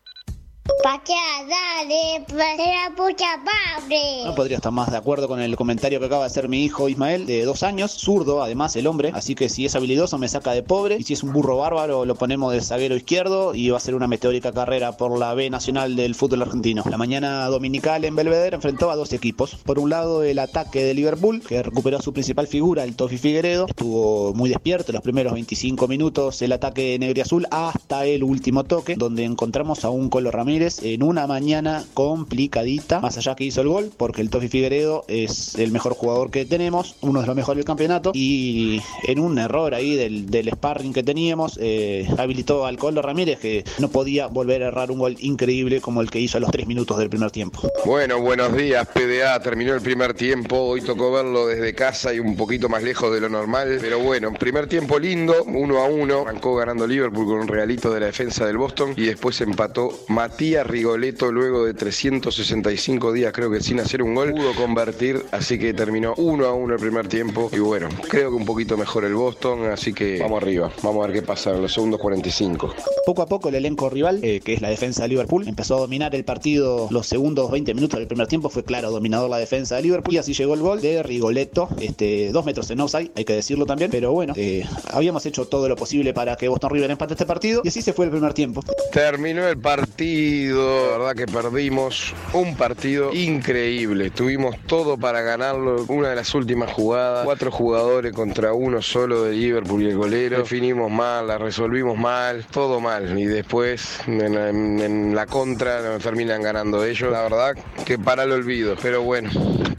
Pacha, dale, la pucha padre. No podría estar más de acuerdo con el comentario que acaba de hacer mi hijo Ismael, de dos años, zurdo además el hombre, así que si es habilidoso me saca de pobre, y si es un burro bárbaro lo ponemos de zaguero izquierdo y va a ser una meteórica carrera por la B nacional del fútbol argentino. La mañana dominical en Belvedere enfrentó a dos equipos. Por un lado el ataque de Liverpool, que recuperó su principal figura, el Tofi Figueredo, estuvo muy despierto los primeros 25 minutos el ataque negro y azul hasta el último toque, donde encontramos a un Colo Ramírez En una mañana complicadita, más allá que hizo el gol, porque el Tofi Figueredo es el mejor jugador que tenemos, uno de los mejores del campeonato, y en un error ahí del, sparring que teníamos, eh, habilitó al Colo Ramírez que no podía volver a errar un gol increíble como el que hizo a los tres minutos del primer tiempo. Bueno, buenos días, PDA. Terminó el primer tiempo. Hoy tocó verlo desde casa y un poquito más lejos de lo normal. Pero bueno, primer tiempo lindo, uno a uno. Arrancó ganando Liverpool con un regalito de la defensa del Boston. Y después empató Matías Rigoletto luego de 365 días, creo que sin hacer un gol. Pudo convertir, así que terminó uno a uno el primer tiempo. Y bueno, creo que un poquito mejor el Boston. Así que vamos arriba. Vamos a ver qué pasa en los segundos 45. Poco a poco el elenco rival, eh, que es la defensa de Liverpool, empezó a dominar el partido los segundos 20 minutos del primer tiempo. Fue claro dominador la defensa de Liverpool y así llegó el gol de Rigoletto, este, dos metros en offside, hay que decirlo también. Pero bueno, eh, habíamos hecho todo lo posible para que Boston River empate este partido y así se fue el primer tiempo. Terminó el partido, la verdad que perdimos un partido increíble. Tuvimos todo para ganarlo. Una de las últimas jugadas, cuatro jugadores contra uno solo de Liverpool y el golero. Definimos mal, la resolvimos mal, todo mal. Y después en, la contra nos terminan ganando ellos. La verdad que para el olvido. Pero bueno,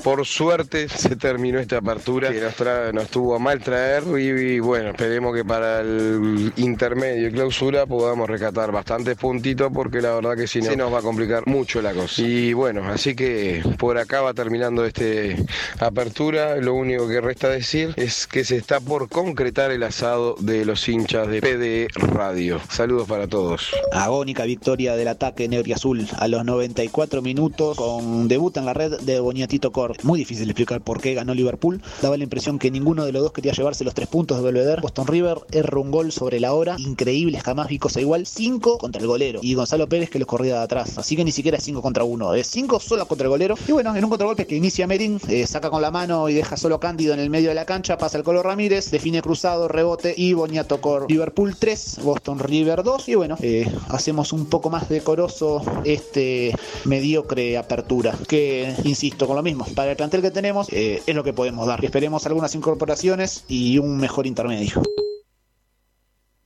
por suerte se terminó esta apertura que nos, nos tuvo a mal traer. Y, y bueno, esperemos que para el intermedio y clausura podamos rescatar bastantes puntitos porque la verdad que si no se nos va a complicar mucho la cosa. Y bueno, así que por acá va terminando este apertura. Lo único que resta decir es que se está por concretar el asado de los hinchas de PDE Radio. Saludos para todos. Agónica victoria del ataque negro y azul a los 94 minutos con debut en la red de Boniatito Cor. Muy difícil explicar por qué ganó Liverpool. Daba la impresión que ninguno de los dos quería llevarse los tres puntos de Belvedere. Boston River erró un gol sobre la hora. Increíble, jamás vi cosa igual. 5 contra el golero. Y Gonzalo Pérez que los de atrás. Así que ni siquiera es 5 contra 1. Es 5 solo contra el golero. Y bueno, en un contragolpe que inicia Merin, eh, saca con la mano y deja solo Cándido en el medio de la cancha. Pasa el Colo Ramírez, define cruzado, rebote y Boniato Cor. Liverpool 3, Boston River 2. Y bueno, eh, hacemos un poco más decoroso este mediocre apertura. Que, insisto, con lo mismo. Para el plantel que tenemos, eh, es lo que podemos dar. Esperemos algunas incorporaciones y un mejor intermedio.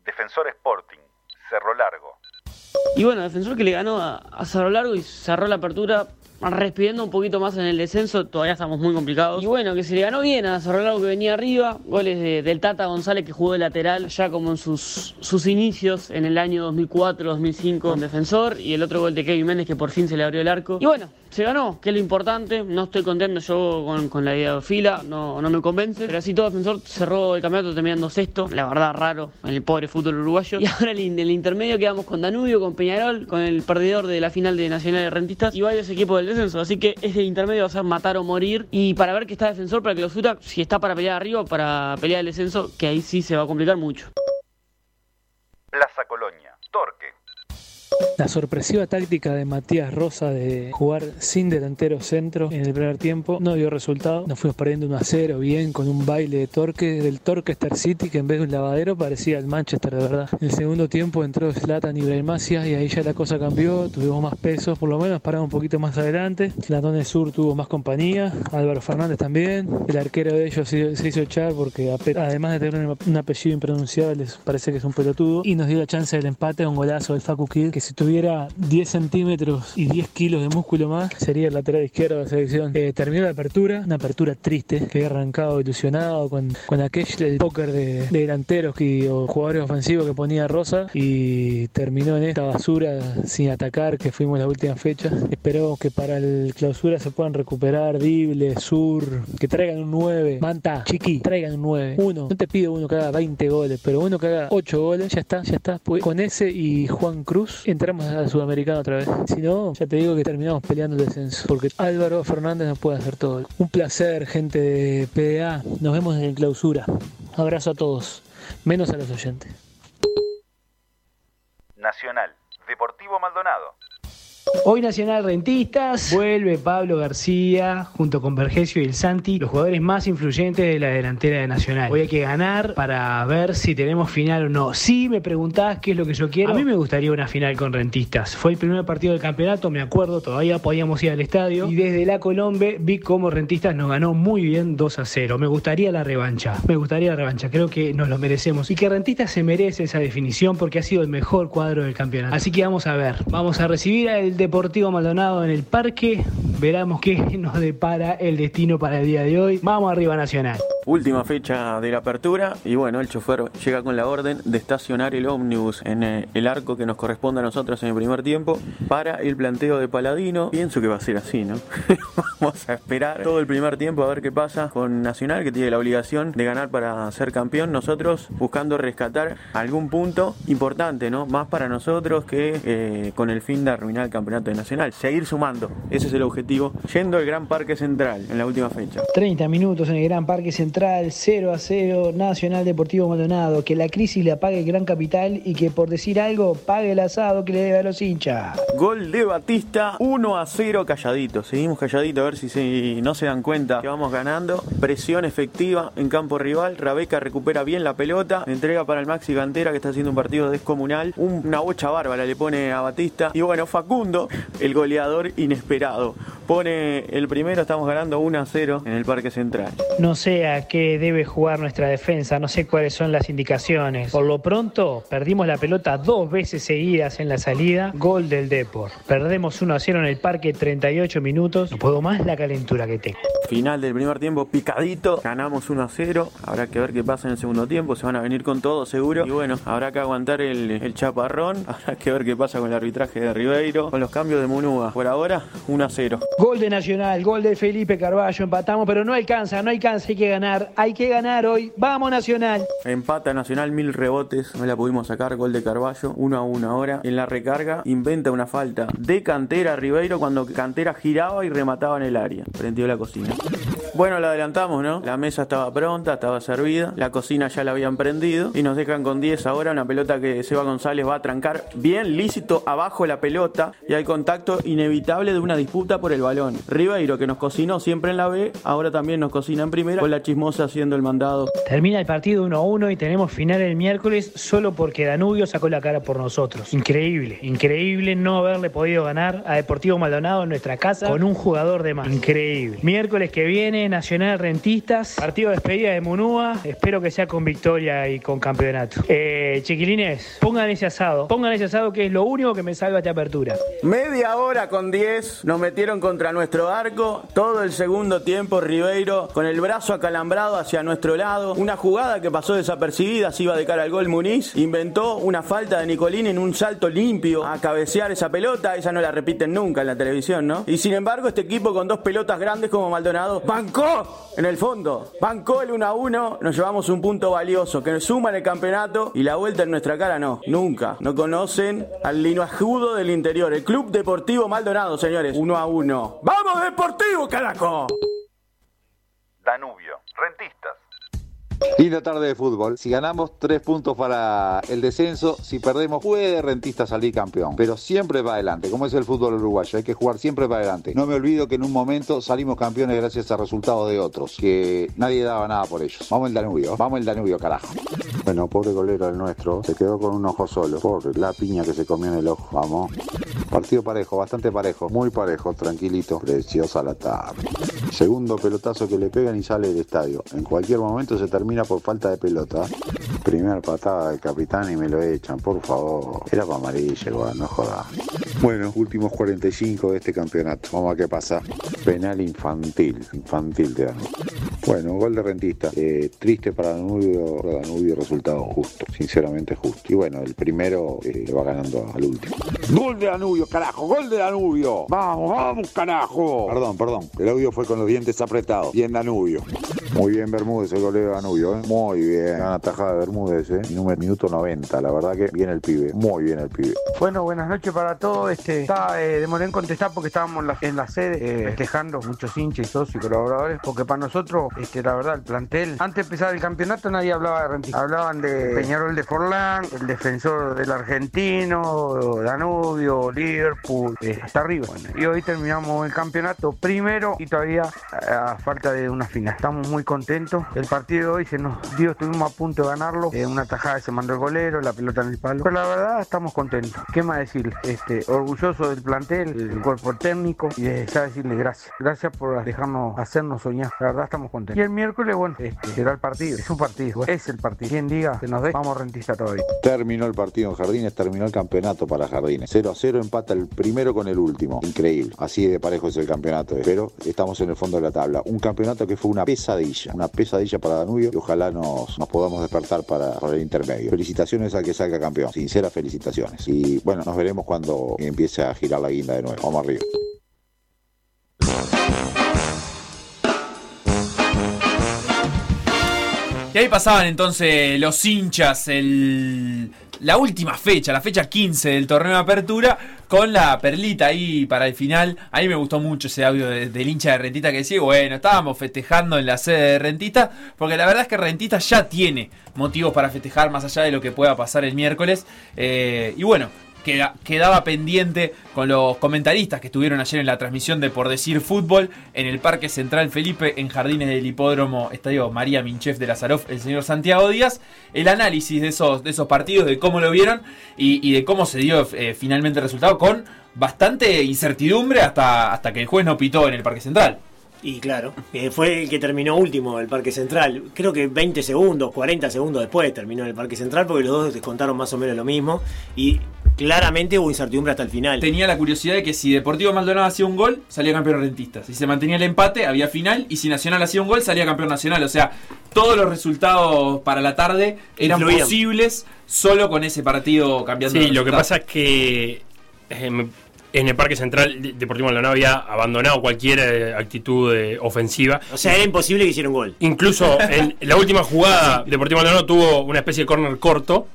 Defensor Sporting, Cerro Largo. Y bueno, defensor que le ganó a, a Cerro Largo y cerró la apertura respirando un poquito más en el descenso, todavía estamos muy complicados. Y bueno, que se le ganó bien a Cerro Largo que venía arriba, goles de- del Tata González que jugó de lateral ya como en sus, sus inicios en el año 2004-2005 con defensor y el otro gol de Kevin Méndez que por fin se le abrió el arco. Y bueno, se ganó, que es lo importante, no estoy contento yo con, con la idea de fila, no, no me convence, pero así todo defensor cerró el campeonato terminando sexto, la verdad raro en el pobre fútbol uruguayo. Y ahora en el intermedio quedamos con Danubio, con Peñarol, con el perdedor de la final de Nacional de Rentistas y varios equipos del descenso, así que ese intermedio va a ser matar o morir y para ver que está defensor para clausura, si está para pelear arriba para pelear el descenso, que ahí sí se va a complicar mucho. Plaza Colonia. La sorpresiva táctica de Matías Rosa de jugar sin delantero centro en el primer tiempo no dio resultado. Nos fuimos perdiendo 1 a 0 bien con un baile de torque del Torquester City que en vez de un lavadero parecía el Manchester de verdad. En el segundo tiempo entró Zlatan Macia y ahí ya la cosa cambió, tuvimos más pesos, por lo menos paramos un poquito más adelante. Latón Sur tuvo más compañía, Álvaro Fernández también. El arquero de ellos se se hizo echar porque además de tener un- apellido impronunciable parece que es un pelotudo y nos dio la chance del empate un golazo del Facu Kid que si tuviera 10 centímetros y 10 kilos de músculo más sería el lateral izquierdo de la selección. Eh, terminó la apertura, una apertura triste que había arrancado ilusionado con, con aquel el póker de, de delanteros que, o jugadores ofensivos que ponía Rosa y terminó en esta basura sin atacar que fuimos la última fecha. Espero que para el clausura se puedan recuperar Dible, Sur, que traigan un 9. Manta, Chiqui, traigan un 9. Uno, no te pido uno que haga 20 goles, pero uno que haga 8 goles, ya está, ya está. Pues con ese y Juan Cruz entramos a Sudamericana otra vez. Si no, ya te digo que terminamos peleando el descenso, porque Álvaro Fernández nos puede hacer todo. Un placer, gente de PDA. Nos vemos en clausura. Abrazo a todos, menos a los oyentes. Nacional, Deportivo Maldonado. Hoy Nacional Rentistas vuelve Pablo García junto con Vergesio y el Santi, los jugadores más influyentes de la delantera de Nacional. Hoy hay que ganar para ver si tenemos final o no. Si me preguntás qué es lo que yo quiero, a mí me gustaría una final con Rentistas. Fue el primer partido del campeonato, me acuerdo, todavía podíamos ir al estadio y desde la Colombe vi cómo Rentistas nos ganó muy bien 2 a 0. Me gustaría la revancha, me gustaría la revancha, creo que nos lo merecemos y que Rentistas se merece esa definición porque ha sido el mejor cuadro del campeonato. Así que vamos a ver, vamos a recibir al Deportivo Maldonado en el parque. Veramos qué nos depara el destino para el día de hoy. Vamos arriba Nacional. Última fecha de la apertura y bueno, el chofer llega con la orden de estacionar el ómnibus en eh, el arco que nos corresponde a nosotros en el primer tiempo para el planteo de Paladino. Pienso que va a ser así, ¿no? Vamos a esperar todo el primer tiempo a ver qué pasa con Nacional que tiene la obligación de ganar para ser campeón. Nosotros buscando rescatar algún punto importante, ¿no? Más para nosotros que eh, con el fin de arruinar el campeonato de Nacional. Seguir sumando, ese es el objetivo. Yendo al Gran Parque Central en la última fecha. 30 minutos en el Gran Parque Central, 0 a 0, Nacional Deportivo Maldonado. Que la crisis le apague el Gran Capital y que por decir algo pague el asado que le debe a los hinchas. Gol de Batista, 1 a 0 calladito. Seguimos calladito a ver si no se dan cuenta que vamos ganando. Presión efectiva en campo rival. Rabeca recupera bien la pelota. Entrega para el Maxi Cantera que está haciendo un partido descomunal. Un- Una bocha bárbara le pone a Batista. Y bueno, Facundo, el goleador inesperado. Pone el primero, estamos ganando 1 a 0 en el Parque Central. No sé a qué debe jugar nuestra defensa, no sé cuáles son las indicaciones. Por lo pronto, perdimos la pelota dos veces seguidas en la salida. Gol del Depor. Perdemos 1 a 0 en el parque, 38 minutos. No puedo más la calentura que tengo. Final del primer tiempo picadito, ganamos 1 a 0. Habrá que ver qué pasa en el segundo tiempo, se van a venir con todo seguro. Y bueno, habrá que aguantar el, el chaparrón, habrá que ver qué pasa con el arbitraje de Ribeiro, con los cambios de Munúa. Por ahora, 1 a 0. Gol de Nacional, gol de Felipe Carballo, empatamos, pero no alcanza, no alcanza, hay que ganar, hay que ganar hoy. Vamos Nacional. Empata Nacional, mil rebotes, no la pudimos sacar, gol de Carballo, 1 a 1 ahora. En la recarga, inventa una falta de Cantera Ribeiro cuando Cantera giraba y remataba en el área. Prendió la cocina. Bueno, la adelantamos, ¿no? La mesa estaba pronta, estaba servida, la cocina ya la habían prendido y nos dejan con 10 ahora, una pelota que Seba González va a trancar bien lícito abajo la pelota y hay contacto inevitable de una disputa por el balón. Ribeiro, que nos cocinó siempre en la B, ahora también nos cocina en primera, con la chismosa haciendo el mandado. Termina el partido 1 a 1 y tenemos final el miércoles solo porque Danubio sacó la cara por nosotros. Increíble, increíble no haberle podido ganar a Deportivo Maldonado en nuestra casa con un jugador de más. Increíble. Miércoles que viene, Nacional Rentistas, partido de despedida de Munúa. Espero que sea con victoria y con campeonato. Eh, chiquilines, pongan ese asado, pongan ese asado que es lo único que me salva esta apertura. Media hora con 10 nos metieron contra nuestro arco. Todo el segundo tiempo Ribeiro con el brazo acalambrado hacia nuestro lado. Una jugada que pasó desapercibida, se iba de cara al gol Muniz. Inventó una falta de Nicolín en un salto limpio a cabecear esa pelota. Esa no la repiten nunca en la televisión, ¿no? Y sin embargo este equipo con dos pelotas grandes como Maldonado bancó en el fondo. Bancó el 1 a 1. Nos llevamos un punto valioso que nos suma en el campeonato y la vuelta en nuestra cara no. Nunca. No conocen al linoajudo del interior. El Club Deportivo Maldonado, señores. 1 a 1. ¡Vamos Deportivo, carajo! Danubio, rentistas. Linda tarde de fútbol. Si ganamos, tres puntos para el descenso. Si perdemos, puede Rentista salir campeón. Pero siempre para adelante, como es el fútbol uruguayo. Hay que jugar siempre para adelante. No me olvido que en un momento salimos campeones gracias a resultados de otros, que nadie daba nada por ellos. Vamos el Danubio, vamos el Danubio, carajo. Bueno, pobre golero el nuestro, se quedó con un ojo solo. Pobre, la piña que se comió en el ojo. Vamos. Partido parejo, bastante parejo, muy parejo, tranquilito. Preciosa la tarde. Segundo pelotazo que le pegan y sale del estadio. En cualquier momento se termina por falta de pelota. Primer patada del capitán y me lo echan, por favor. Era para amarilla, igual, no jodas. Bueno, últimos 45 de este campeonato. Vamos a qué pasa. Penal infantil, infantil te dan. Bueno, gol de rentista. Eh, triste para Danubio, para Danubio, resultado justo, sinceramente justo. Y bueno, el primero eh, va ganando al último. Gol de Danubio, carajo, gol de Danubio. Vamos, vamos, carajo. Perdón, perdón. El audio fue con los dientes apretados. Bien Danubio. Muy bien Bermúdez, el goleo de Danubio, ¿eh? Muy bien. Gran tajada de Bermúdez, ¿eh? Minuto 90, la verdad que bien el pibe. Muy bien el pibe. Bueno, buenas noches para todos. Este, está, eh, demoré en contestar porque estábamos en la, sede eh, festejando muchos hinchas y socios y colaboradores, porque para nosotros, este, la verdad, el plantel, antes de empezar el campeonato nadie hablaba de Rentistas. Hablaban de Peñarol de Forlán, el defensor del argentino, Danubio, Liverpool, eh, hasta arriba. Bueno, y hoy terminamos el campeonato primero y todavía a falta de una final. Estamos muy contentos. El partido de hoy se nos dio, estuvimos a punto de ganarlo. Eh, una tajada se mandó el golero, la pelota en el palo. Pero la verdad estamos contentos. ¿Qué más decir? Este, orgulloso del plantel, del cuerpo técnico y de ya decirle gracias. Gracias por dejarnos hacernos soñar. La verdad estamos contentos. Y el miércoles, bueno, este, será el partido. Es un partido, es el partido. Quien diga que nos dé, vamos rentista todavía. Terminó el partido en Jardines, terminó el campeonato para Jardines. 0 a 0 empata el primero con el último. Increíble. Así de parejo es el campeonato. eh. Pero estamos en el fondo de la tabla. Un campeonato que fue una pesadilla. Una pesadilla para Danubio y ojalá nos, nos podamos despertar para, para el intermedio. Felicitaciones al que salga campeón. Sinceras felicitaciones. Y bueno, nos veremos cuando empiece a girar la guinda de nuevo. Vamos arriba. Y ahí pasaban entonces los hinchas el, la última fecha, la fecha 15 del torneo de apertura, con la perlita ahí para el final. A mí me gustó mucho ese audio de- del hincha de Rentista que decía, bueno, estábamos festejando en la sede de Rentista, porque la verdad es que Rentista ya tiene motivos para festejar más allá de lo que pueda pasar el miércoles. Eh, y bueno, queda- quedaba pendiente con los comentaristas que estuvieron ayer en la transmisión de Por Decir Fútbol en el Parque Central Felipe, en Jardines del Hipódromo Estadio María Minchef de Lazaroff, el señor Santiago Díaz, el análisis de esos, de esos partidos, de cómo lo vieron y, y de cómo se dio eh, finalmente el resultado con bastante incertidumbre hasta, hasta que el juez no pitó en el Parque Central. Y claro, eh, fue el que terminó último el Parque Central. Creo que 20 segundos, 40 segundos después terminó en el Parque Central porque los dos descontaron más o menos lo mismo. Y claramente hubo incertidumbre hasta el final. Tenía la curiosidad de que si Deportivo Maldonado hacía un gol, salía campeón rentista. Si se mantenía el empate, había final. Y si Nacional hacía un gol, salía campeón nacional. O sea, todos los resultados para la tarde eran Influían. posibles solo con ese partido cambiando Sí, de lo que pasa es que eh, en el Parque Central de- Deportivo Maldonado había abandonado cualquier eh, actitud eh, ofensiva. O sea, era imposible que hiciera un gol. Incluso en la última jugada, Deportivo Maldonado tuvo una especie de córner corto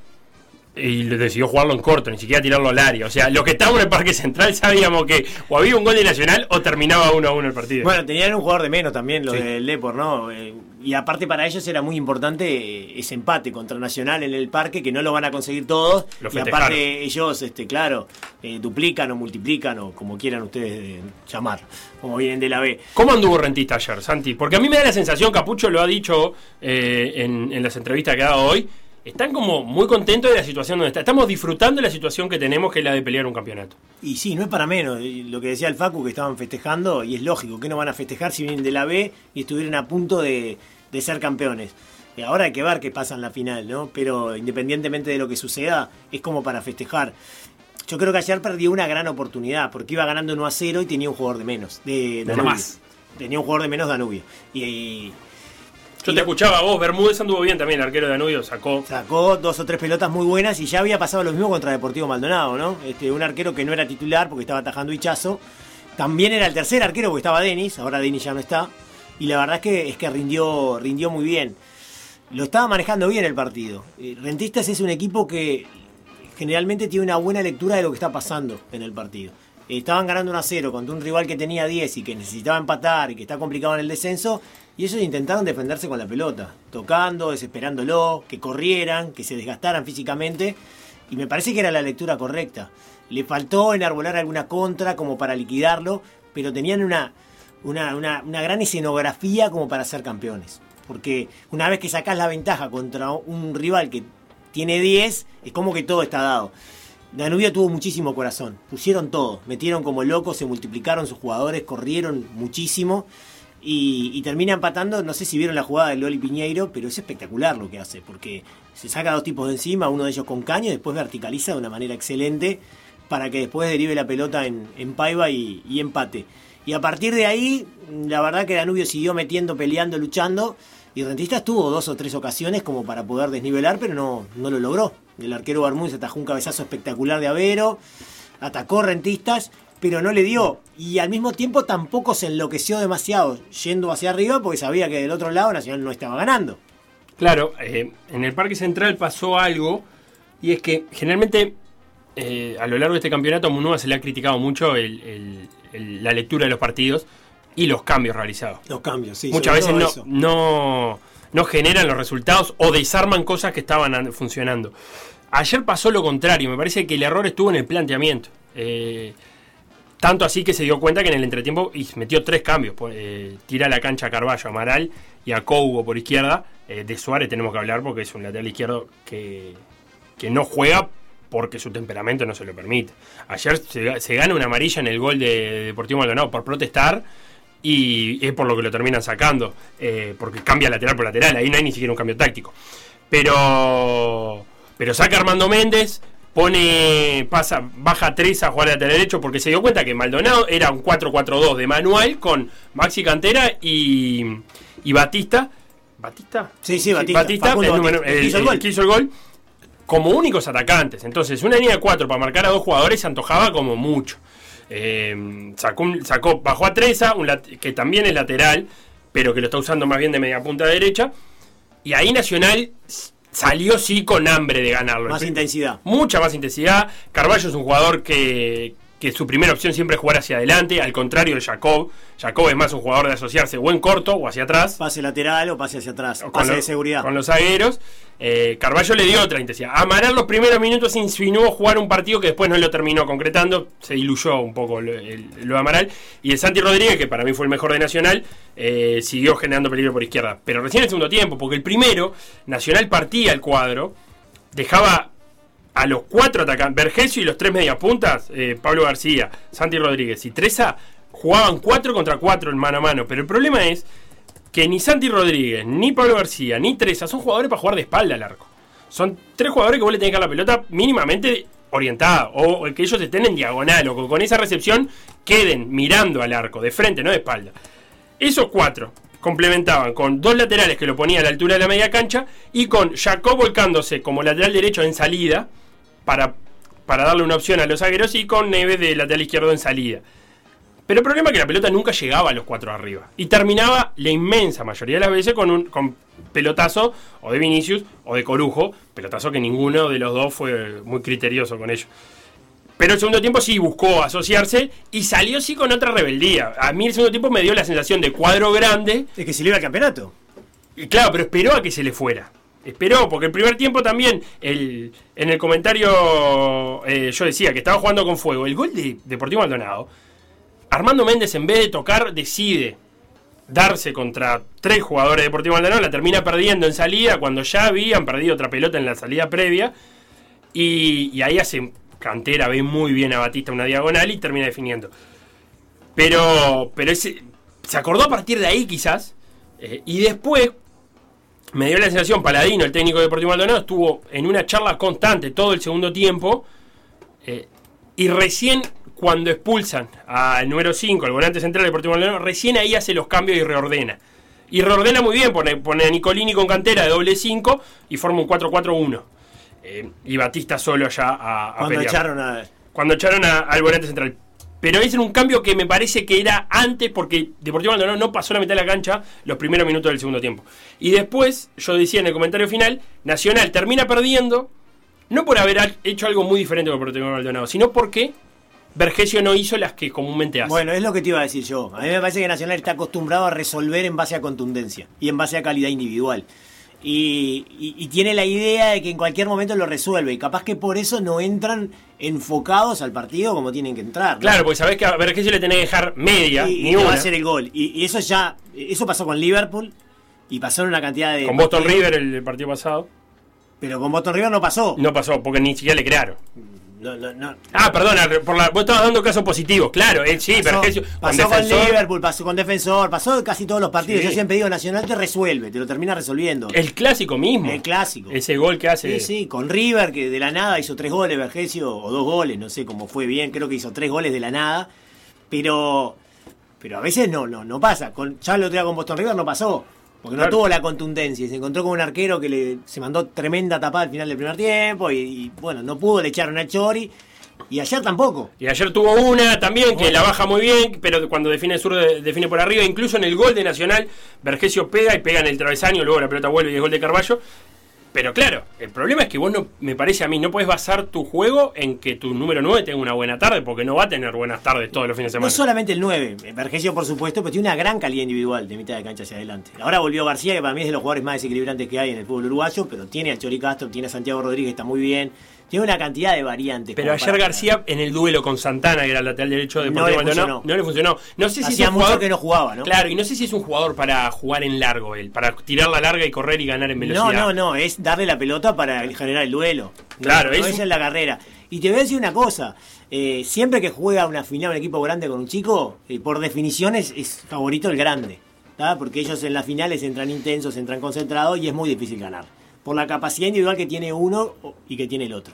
y decidió jugarlo en corto, ni siquiera tirarlo al área. O sea, los que estábamos en el Parque Central sabíamos que o había un gol de Nacional o terminaba uno a uno el partido. Bueno, tenían un jugador de menos también, lo Sí. del Depor, ¿no? Eh, y aparte para ellos era muy importante eh, ese empate contra Nacional en el parque, que no lo van a conseguir todos. Y aparte ellos, este, claro, eh, duplican o multiplican o como quieran ustedes eh, llamar, como vienen de la B. ¿Cómo anduvo Rentista ayer, Santi? Porque a mí me da la sensación, Capucho lo ha dicho eh, en, en las entrevistas que ha dado hoy, están como muy contentos de la situación donde está. Estamos disfrutando de la situación que tenemos, que es la de pelear un campeonato. Y sí, no es para menos. y Lo que decía el Facu, que estaban festejando, y es lógico, que no van a festejar si vienen de la B y estuvieran a punto de, de ser campeones. Y ahora hay que ver qué pasa en la final, ¿no? Pero independientemente de lo que suceda, es como para festejar. Yo creo que ayer perdió una gran oportunidad, porque iba ganando 1 a 0 y tenía un jugador de menos. De Danubio. más. Tenía un jugador de menos Danubio. Y, y Yo te escuchaba vos, Bermúdez anduvo bien también, el arquero de Danubio sacó. Sacó dos o tres pelotas muy buenas y ya había pasado lo mismo contra Deportivo Maldonado, ¿no? Este, un arquero que no era titular porque estaba atajando Hichazo. También era el tercer arquero porque estaba Denis, ahora Denis ya no está. Y la verdad es que, es que rindió, rindió muy bien. Lo estaba manejando bien el partido. Eh, Rentistas es un equipo que generalmente tiene una buena lectura de lo que está pasando en el partido. Estaban ganando 1 a 0 contra un rival que tenía 10 y que necesitaba empatar y que está complicado en el descenso. Y ellos intentaron defenderse con la pelota, tocando, desesperándolo, que corrieran, que se desgastaran físicamente. Y me parece que era la lectura correcta. Le faltó enarbolar alguna contra como para liquidarlo, pero tenían una, una, una- gran escenografía como para ser campeones. Porque una vez que sacás la ventaja contra un rival que tiene 10, es como que todo está dado. Danubio tuvo muchísimo corazón, pusieron todo, metieron como locos, se multiplicaron sus jugadores, corrieron muchísimo y, termina empatando. No sé si vieron la jugada de Loli Piñeiro, pero es espectacular lo que hace, porque se saca dos tipos de encima, uno de ellos con caño, después verticaliza de una manera excelente para que después derive la pelota en, en paiva y, y empate. Y a partir de ahí, la verdad que Danubio siguió metiendo, peleando, luchando. Y Rentistas tuvo dos o tres ocasiones como para poder desnivelar, pero no, no lo logró. El arquero Bermúdez atajó un cabezazo espectacular de Avero, atacó Rentistas, pero no le dio. Y al mismo tiempo tampoco se enloqueció demasiado yendo hacia arriba porque sabía que del otro lado Nacional no estaba ganando. Claro, eh, en el Parque Central pasó algo y es que generalmente eh, a lo largo de este campeonato a Munúa se le ha criticado mucho el- el- el- la lectura de los partidos y los cambios realizados. Los cambios, sí. Muchas veces no, no, no generan los resultados o desarman cosas que estaban an- funcionando. Ayer pasó lo contrario, me parece que el error estuvo en el planteamiento. Eh, tanto así que se dio cuenta que en el entretiempo metió tres cambios. pues, eh, tira la cancha a Carballo, a Amaral y a Cougo por izquierda. Eh, de Suárez tenemos que hablar porque es un lateral izquierdo que, que no juega porque su temperamento no se lo permite. Ayer se, se gana una amarilla en el gol de Deportivo Maldonado por protestar y es por lo que lo terminan sacando, eh, porque cambia lateral por lateral, ahí no hay ni siquiera un cambio táctico. Pero, pero saca Armando Méndez, pone, pasa, baja 3 a jugar de lateral derecho porque se dio cuenta que Maldonado era un 4-4-2 de manual con Maxi Cantera y, y Batista. ¿Batista? Sí, sí, Batista. El, Batista, el el- hizo el gol. que hizo el gol, como únicos atacantes. Entonces, una línea de 4 para marcar a dos jugadores se antojaba como mucho. Eh, sacó, bajó a Treza, un que también es lateral, pero que lo está usando más bien de media punta derecha. Y ahí Nacional salió sí con hambre de ganarlo. Más intensidad. Mucha más intensidad. Carballo es un jugador que, que su primera opción siempre es jugar hacia adelante, al contrario de Jacob. Jacob es más un jugador de asociarse o en corto o hacia atrás. Pase lateral o pase hacia atrás. con Pase de seguridad. Con los zagueros. Eh, Carballo le dio otra intensidad. Amaral los primeros minutos insinuó jugar un partido que después no lo terminó concretando. Se diluyó un poco lo, el- lo de Amaral. Y el Santi Rodríguez, que para mí fue el mejor de Nacional, eh, siguió generando peligro por izquierda. Pero recién en el segundo tiempo, porque el primero, Nacional partía el cuadro, dejaba a los cuatro atacantes, Vergesio y los tres mediapuntas, eh, Pablo García, Santi Rodríguez y Treza, jugaban 4 contra 4 en mano a mano. Pero el problema es que ni Santi Rodríguez, ni Pablo García, ni Treza son jugadores para jugar de espalda al arco. Son tres jugadores que vos le tenés que dar la pelota mínimamente orientada, o, o que ellos estén en diagonal, o con esa recepción queden mirando al arco, de frente, no de espalda. Esos cuatro complementaban con dos laterales que lo ponían a la altura de la media cancha y con Jacob volcándose como lateral derecho en salida para, para darle una opción a los zagueros y con Neves de lateral izquierdo en salida. Pero el problema es que la pelota nunca llegaba a los cuatro arriba. Y terminaba la inmensa mayoría de las veces con un con pelotazo o de Vinicius o de Corujo. Pelotazo que ninguno de los dos fue muy criterioso con ello. Pero el segundo tiempo sí buscó asociarse y salió sí con otra rebeldía. A mí el segundo tiempo me dio la sensación de cuadro grande. Es que se le iba al campeonato. Y claro, pero esperó a que se le fuera. Esperó, porque el primer tiempo también, el, en el comentario eh, yo decía que estaba jugando con fuego. El gol de Deportivo Maldonado, Armando Méndez en vez de tocar decide darse contra tres jugadores de Deportivo Maldonado, la termina perdiendo en salida cuando ya habían perdido otra pelota en la salida previa. Y, ahí hace cantera, ve muy bien a Batista una diagonal y termina definiendo. Pero, pero ese, se acordó a partir de ahí quizás. eh, y después me dio la sensación, Paladino, el técnico de Deportivo Maldonado, estuvo en una charla constante todo el segundo tiempo. eh, y recién cuando expulsan al número 5, el volante central de Deportivo Maldonado, recién ahí hace los cambios y reordena. Y reordena muy bien, pone, pone a Nicolini con cantera de doble 5 y forma un 4-4-1. Eh, y Batista solo ya a, a Cuando pelear. echaron a. Cuando echaron a- al volante central. Pero es un cambio que me parece que era antes porque Deportivo Maldonado no pasó la mitad de la cancha los primeros minutos del segundo tiempo. Y después, yo decía en el comentario final, Nacional termina perdiendo, no por haber hecho algo muy diferente con Deportivo Maldonado, sino porque Vergesio no hizo las que comúnmente hace. Bueno, es lo que te iba a decir yo. A mí me parece que Nacional está acostumbrado a resolver en base a contundencia y en base a calidad individual. Y- y tiene la idea de que en cualquier momento lo resuelve. Y capaz que por eso no entran enfocados al partido como tienen que entrar. ¿no? Claro, porque sabés que a Vergesio le tenés que dejar media, y, y ni te va a hacer el gol. Y, y eso ya, eso pasó con Liverpool y pasó en una cantidad de. Con Boston River el, el partido pasado. Pero con Boston River no pasó. No pasó, porque ni siquiera le crearon. No, no, no. Ah, perdona, por la, vos estabas dando casos positivos, claro, eh, sí, Pasó, pasó con, Defensor, Liverpool, pasó con Defensor, pasó casi todos los partidos. Sí. Yo siempre digo, Nacional te resuelve, te lo termina resolviendo. El clásico mismo. El clásico. Ese gol que hace. Sí, sí, con River, que de la nada hizo tres goles, Vergesio, o dos goles, no sé cómo fue bien, creo que hizo tres goles de la nada. Pero pero a veces no, no, no pasa. Con, ya el otro día con Boston River no pasó. Porque no tuvo la contundencia y se encontró con un arquero que le, se mandó tremenda tapada al final del primer tiempo y, y, bueno, no pudo, le echaron a Chori Y ayer tampoco. Y ayer tuvo una también que la baja muy bien, pero cuando define el sur define por arriba, incluso en el gol de Nacional, Vergesio pega y pega en el travesaño, luego la pelota vuelve y es gol de Carballo. Pero claro, el problema es que vos no, me parece a mí, no puedes basar tu juego en que tu número 9 tenga una buena tarde, porque no va a tener buenas tardes todos los fines de semana. No solamente el 9, Vergesio por supuesto, pero tiene una gran calidad individual de mitad de cancha hacia adelante. Ahora volvió García, que para mí es de los jugadores más desequilibrantes que hay en el fútbol uruguayo, pero tiene a Chori Castro, tiene a Santiago Rodríguez, está muy bien. Tiene una cantidad de variantes. Pero ayer García en el duelo con Santana, que era el lateral derecho de No le Deportivo funcionó. No le funcionó. No sé si Hacía es un mucho jugador que no jugaba, ¿no? Claro, y no sé si es un jugador para jugar en largo él, para tirar la larga y correr y ganar en velocidad. No, no, no, es darle la pelota para generar el duelo. Claro, no, es no es la carrera. Y te voy a decir una cosa, eh, siempre que juega una final un equipo grande con un chico, eh, por definición es, es favorito el grande, ¿tá? porque ellos en las finales entran intensos, entran concentrados y es muy difícil ganar, por la capacidad individual que tiene uno y que tiene el otro.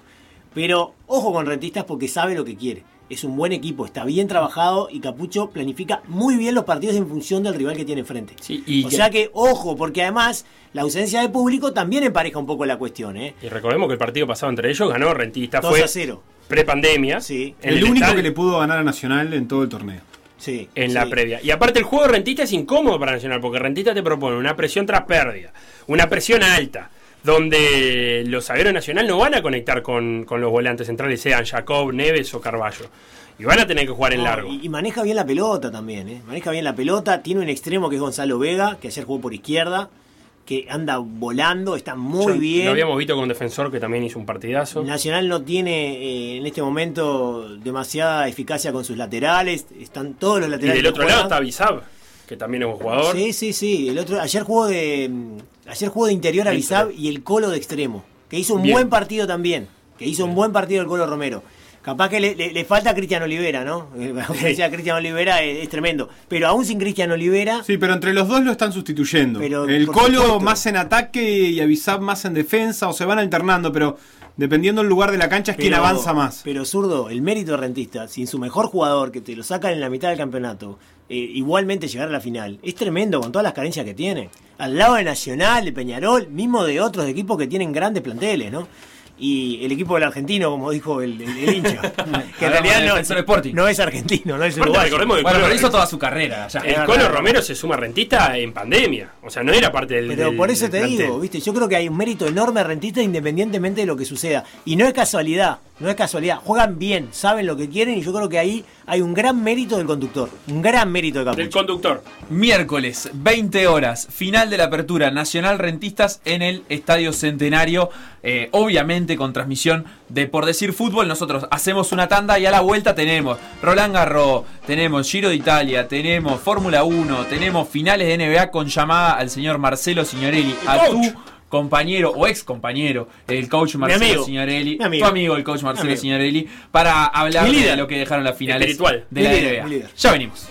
Pero ojo con Rentistas porque sabe lo que quiere. Es un buen equipo, está bien trabajado y Capucho planifica muy bien los partidos en función del rival que tiene enfrente. y o que- sea que ojo, porque además la ausencia de público también empareja un poco la cuestión. ¿eh? Y recordemos que el partido pasado entre ellos ganó Rentista, 2 fue a 0. prepandemia. Sí. el, único estadio- que le pudo ganar a Nacional en todo el torneo. Sí. en la previa. Y aparte el juego de Rentista es incómodo para Nacional, porque Rentista te propone una presión tras pérdida, una presión alta, donde los zagueros de Nacional no van a conectar con, con los volantes centrales, sean Jacob, Neves o Carballo. Y van a tener que jugar en largo. Y, y maneja bien la pelota también, ¿eh? Maneja bien la pelota. Tiene un extremo que es Gonzalo Vega, que ayer jugó por izquierda, que anda volando, está muy bien. Lo habíamos visto con un defensor que también hizo un partidazo. Nacional no tiene eh, en este momento demasiada eficacia con sus laterales. Están todos los Y laterales. del que otro lado está Bizab, que también es un jugador. Sí, sí, sí. El otro, ayer jugó de mm, ayer jugó de interior a Bizab y el Colo de extremo, que hizo un Bien. buen partido también, que hizo un buen partido el Colo Romero. Capaz que le, le- le falta a Cristian Olivera, ¿no? Eh, Cristian Olivera es, es tremendo. Pero aún sin Cristian Olivera, Sí, pero entre los dos lo están sustituyendo. Pero, el Colo supuesto. más en ataque y Avisab más en defensa, o se van alternando, pero dependiendo del lugar de la cancha es quien avanza más. Pero zurdo, el mérito de Rentista, sin su mejor jugador que te lo sacan en la mitad del campeonato, eh, igualmente llegar a la final, es tremendo con todas las carencias que tiene. Al lado de Nacional, de Peñarol, mismo de otros equipos que tienen grandes planteles, ¿no? Y el equipo del argentino, como dijo el, el- el hincha, que en realidad no, es argentino, no es uruguayo. recordemos que el Bueno, Colo- pero hizo toda su carrera. El Colo Romero se suma a Rentista en pandemia. O sea, no era parte del. Pero del- por eso te plantel. digo, ¿viste? Yo creo que hay un mérito enorme Rentista independientemente de lo que suceda. Y no es casualidad, no es casualidad. Juegan bien, saben lo que quieren y yo creo que ahí hay un gran mérito del conductor. Un gran mérito de Capucho. Del conductor. Miércoles, 20 horas, final de la apertura Nacional Rentistas en el Estadio Centenario, eh, obviamente con transmisión de Por Decir Fútbol. Nosotros hacemos una tanda y a la vuelta tenemos Roland Garros, tenemos Giro de Italia, tenemos Fórmula 1, tenemos finales de NBA con llamada al señor Marcelo Signorelli, a tu compañero o ex compañero, el coach Marcelo. Signorelli, Mi amigo. tu amigo el coach Marcelo. Signorelli, para hablar de lo que dejaron las finales de la NBA. Ya venimos.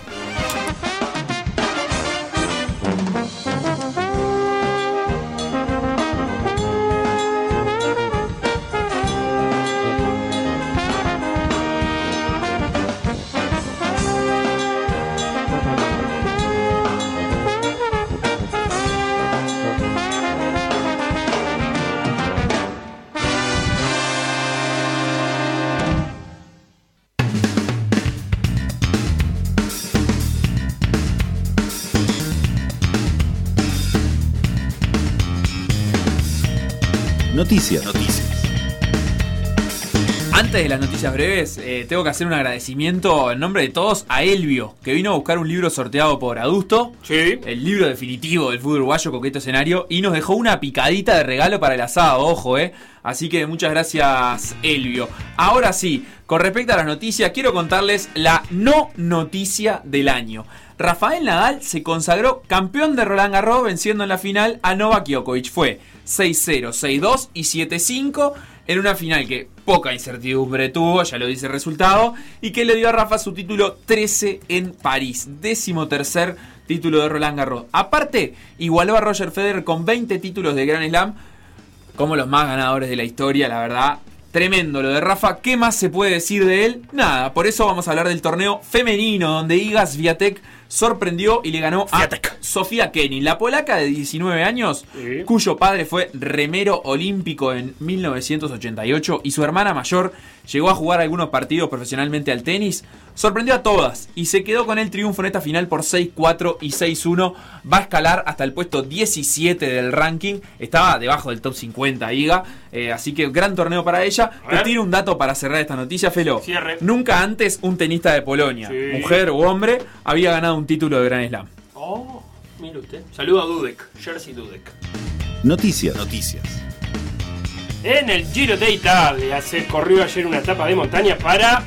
Noticias. Antes de las noticias breves, eh, tengo que hacer un agradecimiento en nombre de todos a Elvio, que vino a buscar un libro sorteado por Adusto. El libro definitivo del fútbol uruguayo, Coqueto Escenario. Y nos dejó una picadita de regalo para el asado, ojo, eh. Así que muchas gracias, Elvio. Ahora sí, con respecto a las noticias, quiero contarles la no noticia del año. Rafael Nadal se consagró campeón de Roland Garros venciendo en la final a Novak Djokovic. Fue 6-0, 6-2 y 7-5 en una final que poca incertidumbre tuvo, ya lo dice el resultado, y que le dio a Rafa su título 13 en París, décimo tercer título de Roland Garros. Aparte, igualó a Roger Federer con 20 títulos de Grand Slam, como los más ganadores de la historia, la verdad. Tremendo lo de Rafa. ¿Qué más se puede decir de él? Nada, por eso vamos a hablar del torneo femenino, donde Igas Viatek sorprendió y le ganó a Sofía Kenin, la polaca de 19 años, cuyo padre fue remero olímpico en 1988 y su hermana mayor llegó a jugar algunos partidos profesionalmente al tenis, sorprendió a todas y se quedó con el triunfo en esta final por 6-4 y 6-1. Va a escalar hasta el puesto 17 del ranking, estaba debajo del top 50 IGA, eh, así que gran torneo para ella. Te tiro un dato para cerrar esta noticia, Felo. Cierre. Nunca antes un tenista de Polonia, Sí. mujer u hombre, había ganado un título de Grand Slam. Oh, mire usted. Saludo a Dudek, Jersey Dudek. Noticias. Noticias. En el Giro de Italia se corrió ayer una etapa de montaña para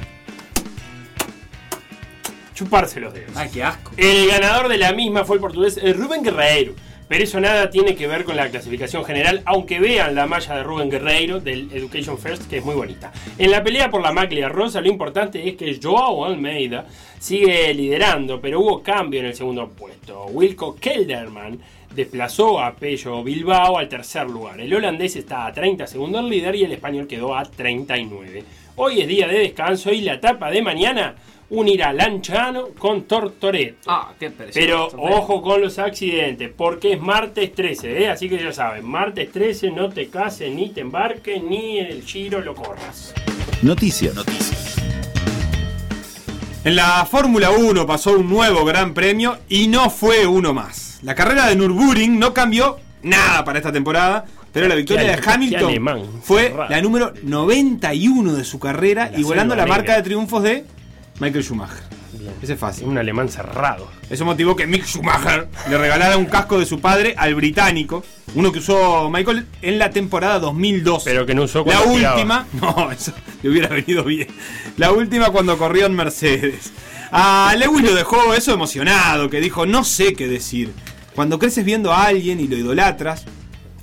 chuparse los dedos. Ay, qué asco. El ganador de la misma fue el portugués eh, Rubén Guerreiro. Pero eso nada tiene que ver con la clasificación general, aunque vean la malla de Rubén Guerreiro del Education First, que es muy bonita. En la pelea por la maglia rosa, lo importante es que Joao Almeida sigue liderando, pero hubo cambio en el segundo puesto. Wilco Kelderman desplazó a Pello Bilbao al tercer lugar. El holandés está a 30 segundos líder y el español quedó a 39. Hoy es día de descanso y la etapa de mañana unirá Lanciano con Tortoreto. Ah, qué precioso. Pero ojo con los accidentes, porque es martes 13, ¿eh? así que ya saben, martes 13 no te cases, ni te embarques, ni en el giro lo corras. Noticias. Noticias. En la Fórmula 1 pasó un nuevo gran premio y no fue uno más. La carrera de Nürburgring no cambió nada para esta temporada, pero la victoria de Hamilton alemán, fue la número 91 de su carrera La igualando la marca de triunfos de Michael Schumacher. Ese es fácil. Un alemán cerrado. Eso motivó que Mick Schumacher le regalara un casco de su padre al británico, uno que usó Michael en la temporada 2002. Pero que no usó La cuando tiraba. última, no, eso le hubiera venido bien. La última cuando corrió en Mercedes. A Lewis lo dejó eso emocionado, que dijo, no sé qué decir. Cuando creces viendo a alguien y lo idolatras,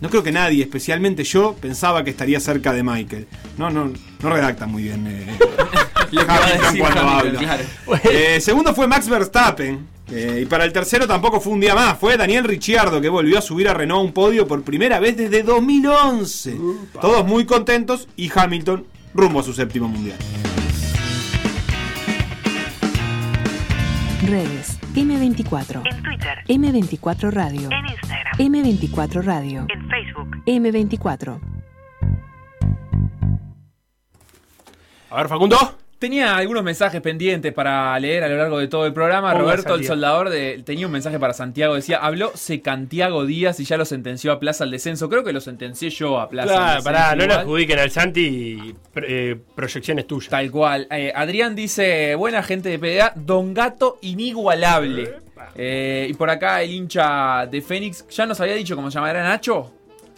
no creo que nadie, especialmente yo, pensaba que estaría cerca de Michael. No, no, no redacta muy bien. eh, Lo que va a Hamilton decir cuando Hamilton, habla. claro. Eh, segundo fue Max Verstappen. eh, y para el tercero tampoco fue un día más. Fue Daniel Ricciardo que volvió a subir a Renault a un podio por primera vez desde 2011. Todos muy contentos y Hamilton rumbo a su séptimo mundial. Redes. M24. En Twitter. M24 Radio. En Instagram. M24 Radio. En Facebook. M24. A ver, Facundo. Tenía algunos mensajes pendientes para leer a lo largo de todo el programa. Roberto, el soldador, de- tenía un mensaje para Santiago. Decía, habló Secantiago Díaz y ya lo sentenció a Plaza al descenso. Creo que lo sentencié yo a Plaza Claro, al descenso. pará, no le adjudiquen al Santi eh, proyecciones tuyas. Tal cual. Eh, Adrián dice, buena gente de PDA, Don Gato inigualable. Eh, y por acá el hincha de Fénix, ya nos había dicho cómo se llama, ¿era Nacho?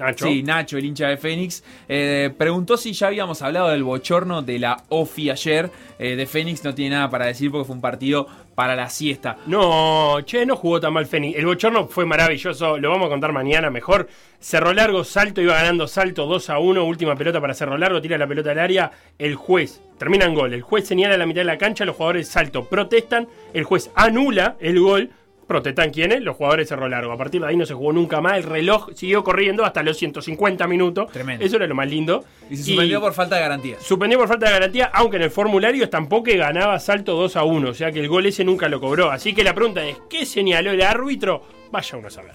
Nacho. Sí, Nacho, el hincha de Fénix. eh, preguntó si ya habíamos hablado del bochorno de la OFI ayer. Eh, de Fénix no tiene nada para decir porque fue un partido para la siesta. No, che, no jugó tan mal Fénix. El bochorno fue maravilloso, lo vamos a contar mañana mejor. Cerro Largo, salto, iba ganando salto 2 a 1, última pelota para Cerro Largo, tira la pelota al área, el juez, termina en gol, el juez señala la mitad de la cancha, los jugadores salto protestan, el juez anula el gol. Protestan quiénes? Los jugadores de Cerro Largo. A partir de ahí no se jugó nunca más. El reloj siguió corriendo hasta los 150 minutos. Tremendo. Eso era lo más lindo. Y se suspendió por falta de garantía. Suspendió por falta de garantía, aunque en el formulario tampoco ganaba salto 2 a 1, o sea que el gol ese nunca lo cobró. Así que la pregunta es, ¿qué señaló el árbitro? Vaya uno a saber.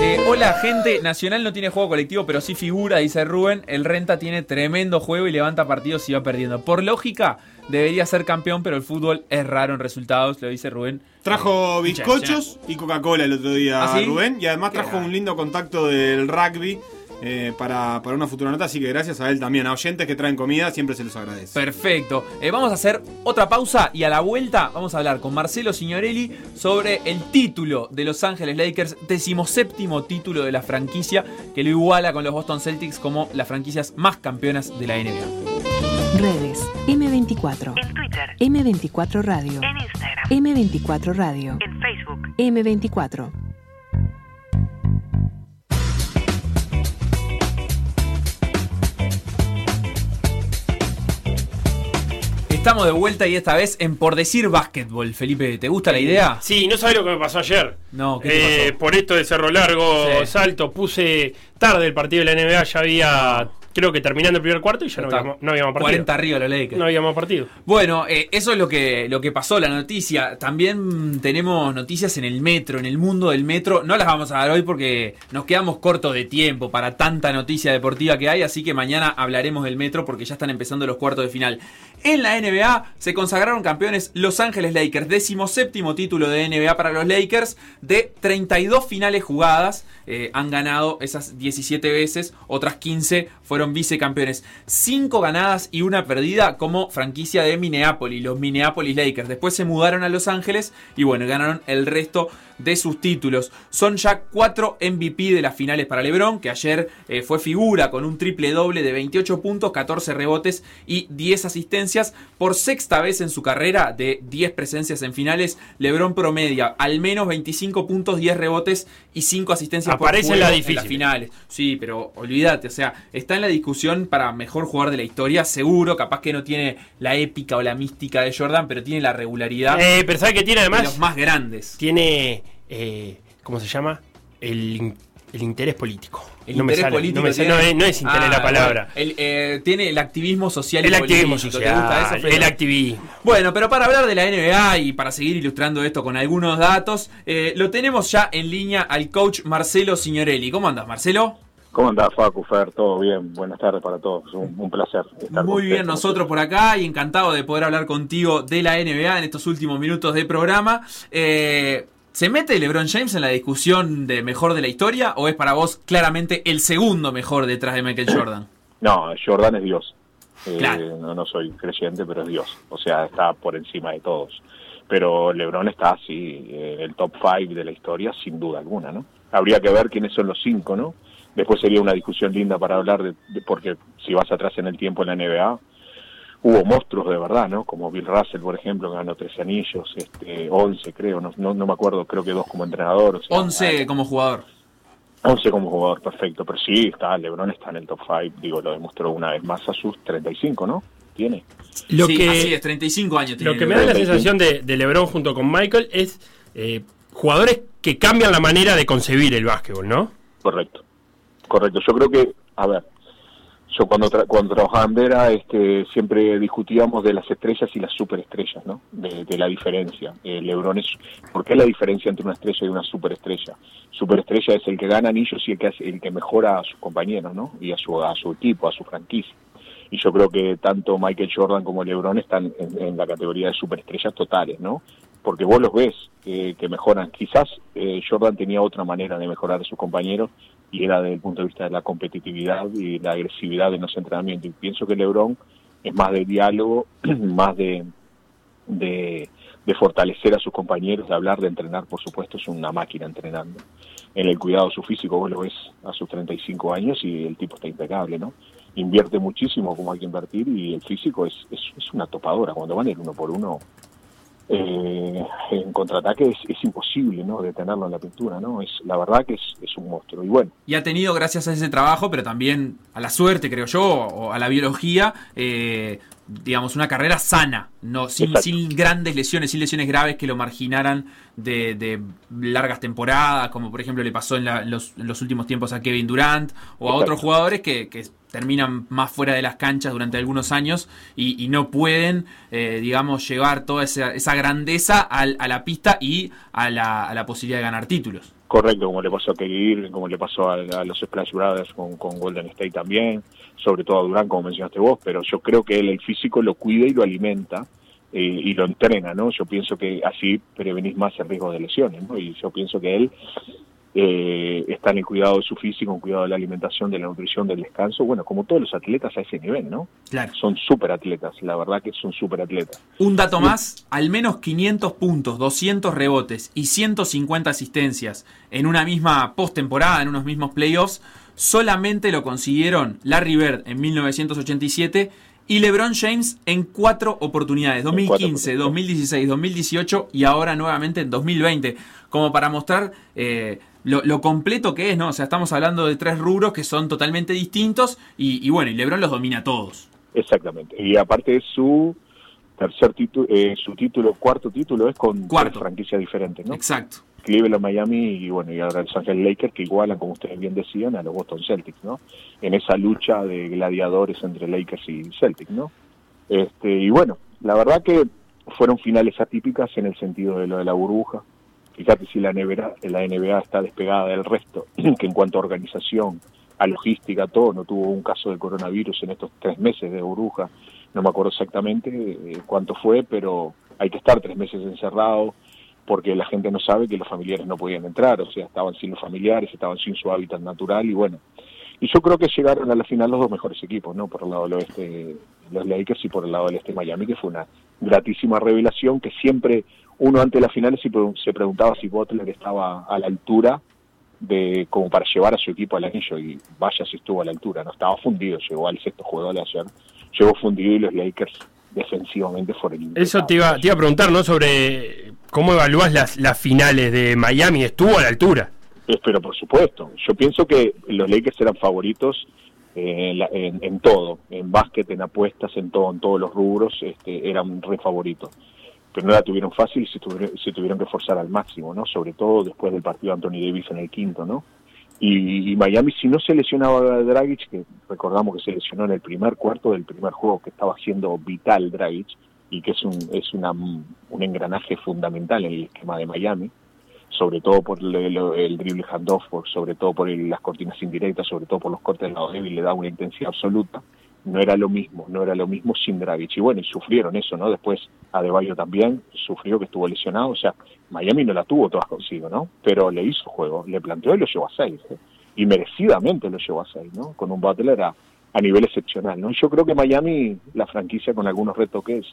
Eh, hola gente, Nacional no tiene juego colectivo, pero sí figura, dice Rubén. El Renta tiene tremendo juego y levanta partidos y va perdiendo. Por lógica, debería ser campeón, pero el fútbol es raro en resultados, lo dice Rubén. Trajo Hincha bizcochos y Coca-Cola el otro día, ¿Ah, sí? Rubén. Y además trajo un lindo contacto del rugby eh, para, para una futura nota. Así que gracias a él también. A oyentes que traen comida, siempre se los agradece. Perfecto. Eh, vamos a hacer otra pausa y a la vuelta vamos a hablar con Marcelo Signorelli sobre el título de Los Ángeles Lakers, decimoséptimo título de la franquicia, que lo iguala con los Boston Celtics como las franquicias más campeonas de la NBA. Redes. M24. En Twitter. M24 Radio. En Instagram. M24 Radio. En Facebook. M24. Estamos de vuelta y esta vez en Por Decir Básquetbol. Felipe, ¿te gusta la idea? Sí, no sabes lo que me pasó ayer. No, ¿qué te Eh, Por esto de Cerro Largo, Sí. salto, puse tarde el partido de la NBA, ya había creo que terminando el primer cuarto y ya no habíamos, no habíamos partido. 40 arriba los Lakers. No habíamos partido. Bueno, eh, eso es lo que, lo que pasó, la noticia. También tenemos noticias en el metro, en el mundo del metro. No las vamos a dar hoy porque nos quedamos cortos de tiempo para tanta noticia deportiva que hay, así que mañana hablaremos del metro porque ya están empezando los cuartos de final. En la NBA se consagraron campeones Los Ángeles Lakers, décimo séptimo título de NBA para los Lakers, de 32 finales jugadas. Eh, han ganado esas 17 veces, otras 15 fueron vicecampeones. 5 ganadas y una perdida como franquicia de Minneapolis, los Minneapolis Lakers. Después se mudaron a Los Ángeles y bueno, ganaron el resto de sus títulos. Son ya 4 MVP de las finales para LeBron, que ayer eh, fue figura con un triple doble de 28 puntos, 14 rebotes y 10 asistencias. Por sexta vez en su carrera de 10 presencias en finales, LeBron promedia al menos 25 puntos, 10 rebotes y 5 asistencias Aparece por la difícil. las finales. Sí, pero olvídate, o sea, está en la discusión para mejor jugador de la historia, seguro, capaz que no tiene la épica o la mística de Jordan, pero tiene la regularidad. Eh, pero ¿sabe qué tiene además? de los más grandes. Tiene, eh, ¿cómo se llama? El, el interés político. El no me interés sale, político no, me sale, tiene- no es, no es interés Ah, la palabra. el, eh, tiene el activismo social y El activismo político. ¿Te social, gusta eso, el activismo. Bueno, pero para hablar de la NBA y para seguir ilustrando esto con algunos datos, eh, lo tenemos ya en línea al coach Marcelo Signorelli. ¿Cómo andas, Marcelo? ¿Cómo andás, Facu, Fer? ¿Todo bien? Buenas tardes para todos. Un, un placer estar Muy bien, nosotros por acá y encantado de poder hablar contigo de la NBA en estos últimos minutos de programa. Eh, ¿Se mete LeBron James en la discusión de mejor de la historia o es para vos claramente el segundo mejor detrás de Michael Jordan? No, Jordan es Dios. Eh, Claro. no, no soy creyente, pero es Dios. O sea, está por encima de todos. Pero LeBron está eh, en el top 5 de la historia, sin duda alguna, ¿no? Habría que ver quiénes son los cinco, ¿no? Después sería una discusión linda para hablar de, de- porque si vas atrás en el tiempo en la NBA, hubo monstruos de verdad, ¿no? Como Bill Russell, por ejemplo, que ganó 13 anillos, este, 11 creo, no, no, no me acuerdo, creo que dos como entrenador. O sea, 11 como jugador. 11 como jugador, perfecto. Pero sí, está, LeBron está en el top 5, digo, lo demostró una vez más a sus 35, ¿no? Tiene. Lo sí, que- así es, 35 años tiene Lo que me da la sensación de, de LeBron junto con Michael es eh, jugadores que cambian la manera de concebir el básquetbol, ¿no? Correcto. Correcto. Yo creo que, a ver, yo cuando tra- cuando trabajaba en Vera, este, siempre discutíamos de las estrellas y las superestrellas, ¿no? De, de la diferencia. Eh, LeBron es, ¿por qué la diferencia entre una estrella y una superestrella? Superestrella es el que gana anillos y el que hace- el que mejora a sus compañeros, ¿no? Y a su a su equipo, a su franquicia. Y yo creo que tanto Michael Jordan como LeBron están en, en la categoría de superestrellas totales, ¿no? Porque vos los ves eh, que mejoran. Quizás eh, Jordan tenía otra manera de mejorar a sus compañeros y era desde el punto de vista de la competitividad y la agresividad en los entrenamientos. Y pienso que LeBron es más de diálogo, más de, de, de fortalecer a sus compañeros, de hablar, de entrenar, por supuesto, es una máquina entrenando. En el cuidado de su físico, vos lo ves a sus 35 años y el tipo está impecable, ¿no? Invierte muchísimo como hay que invertir y el físico es, es, es una topadora. Cuando van el uno por uno, eh, en contraataque es, es imposible, ¿no? Detenerlo en la pintura, ¿no? Es, la verdad que es, es un monstruo. Y bueno, Y ha tenido, gracias a ese trabajo, pero también a la suerte, creo yo, o a la biología, eh, digamos, una carrera sana, no sin, grandes lesiones, sin lesiones graves que lo marginaran de, de largas temporadas, como por ejemplo le pasó en, la- en los, en los últimos tiempos a Kevin Durant o a Exacto. otros jugadores que, que terminan más fuera de las canchas durante algunos años y, no pueden, eh, digamos, llevar toda esa, esa grandeza al- a la pista y a la, a la posibilidad de ganar títulos. Correcto, como le pasó a Irving, como le pasó a, a los Splash Brothers con, con Golden State también, sobre todo a Durán, como mencionaste vos, pero yo creo que él el físico lo cuida y lo alimenta eh, y lo entrena, ¿no? Yo pienso que así prevenís más el riesgo de lesiones, ¿no? Y yo pienso que él eh, está en el cuidado de su físico, en cuidado de la alimentación, de la nutrición, del descanso, bueno, como todos los atletas a ese nivel, ¿no? Claro. Son súper atletas, la verdad que son súper atletas. Un dato más, al menos 500 puntos, 200 rebotes y 150 asistencias en una misma postemporada, en unos mismos playoffs, solamente lo consiguieron Larry Bird en 1987 y LeBron James en cuatro oportunidades, 2015, 2016, 2018 y ahora nuevamente en 2020, como para mostrar eh, lo, lo completo que es, ¿no? O sea, estamos hablando de tres rubros que son totalmente distintos y, y bueno, y LeBron los domina a todos. Exactamente. Y aparte es su tercer título, eh, su título, cuarto título es con Cuarto. tres franquicias diferentes, ¿no? Exacto. Cleveland, Miami y bueno, y ahora Los Ángeles Lakers que igualan, como ustedes bien decían, a los Boston Celtics, ¿no? En esa lucha de gladiadores entre Lakers y Celtics, ¿no? Este, y bueno, la verdad que fueron finales atípicas en el sentido de lo de la burbuja. Fíjate si la NBA, la NBA está despegada del resto, que en cuanto a organización, a logística, todo, no tuvo un caso de coronavirus en estos tres meses de burbuja. No me acuerdo exactamente eh, cuánto fue, pero hay que estar tres meses encerrado porque la gente no sabe que los familiares no podían entrar, o sea, estaban sin los familiares, estaban sin su hábitat natural y bueno. Y yo creo que llegaron a la final los dos mejores equipos, ¿no? Por el lado del oeste los Lakers y por el lado del este Miami, que fue una gratísima revelación que siempre uno ante las finales se pre- se preguntaba si Butler estaba a la altura de como para llevar a su equipo al anillo y vaya si estuvo a la altura, no estaba fundido, llegó al sexto juego de ayer, llegó fundido y los Lakers defensivamente fueron Eso te iba, te iba a preguntar, ¿no? Sobre cómo evalúas las, las finales de Miami. ¿Estuvo a la altura? Pero por supuesto, yo pienso que los Lakers eran favoritos eh, en, la- en- en todo, en básquet, en apuestas, en todo, en todos los rubros, este, eran re favoritos. Pero no la tuvieron fácil y se tuvieron, se tuvieron que forzar al máximo, ¿no? Sobre todo después del partido de Anthony Davis en el quinto, ¿no? Y, Miami, si no se lesionaba a Dragic, que recordamos que se lesionó en el primer cuarto del primer juego, que estaba siendo vital Dragic, y que es un, es una, un engranaje fundamental en el esquema de Miami, sobre todo por el, drible handoff, por, sobre todo por el- las cortinas indirectas, sobre todo por los cortes del lado débil, le da una intensidad absoluta. No era lo mismo, no era lo mismo sin Dragic. Y bueno, y sufrieron eso, ¿no? Después Adebayo también sufrió que estuvo lesionado, o sea, Miami no la tuvo todas consigo, ¿no? Pero le hizo juego, le planteó y lo llevó a seis, ¿eh? y merecidamente lo llevó a seis, ¿no? Con un Butler a, a nivel excepcional, ¿no? Yo creo que Miami, la franquicia con algunos retoques,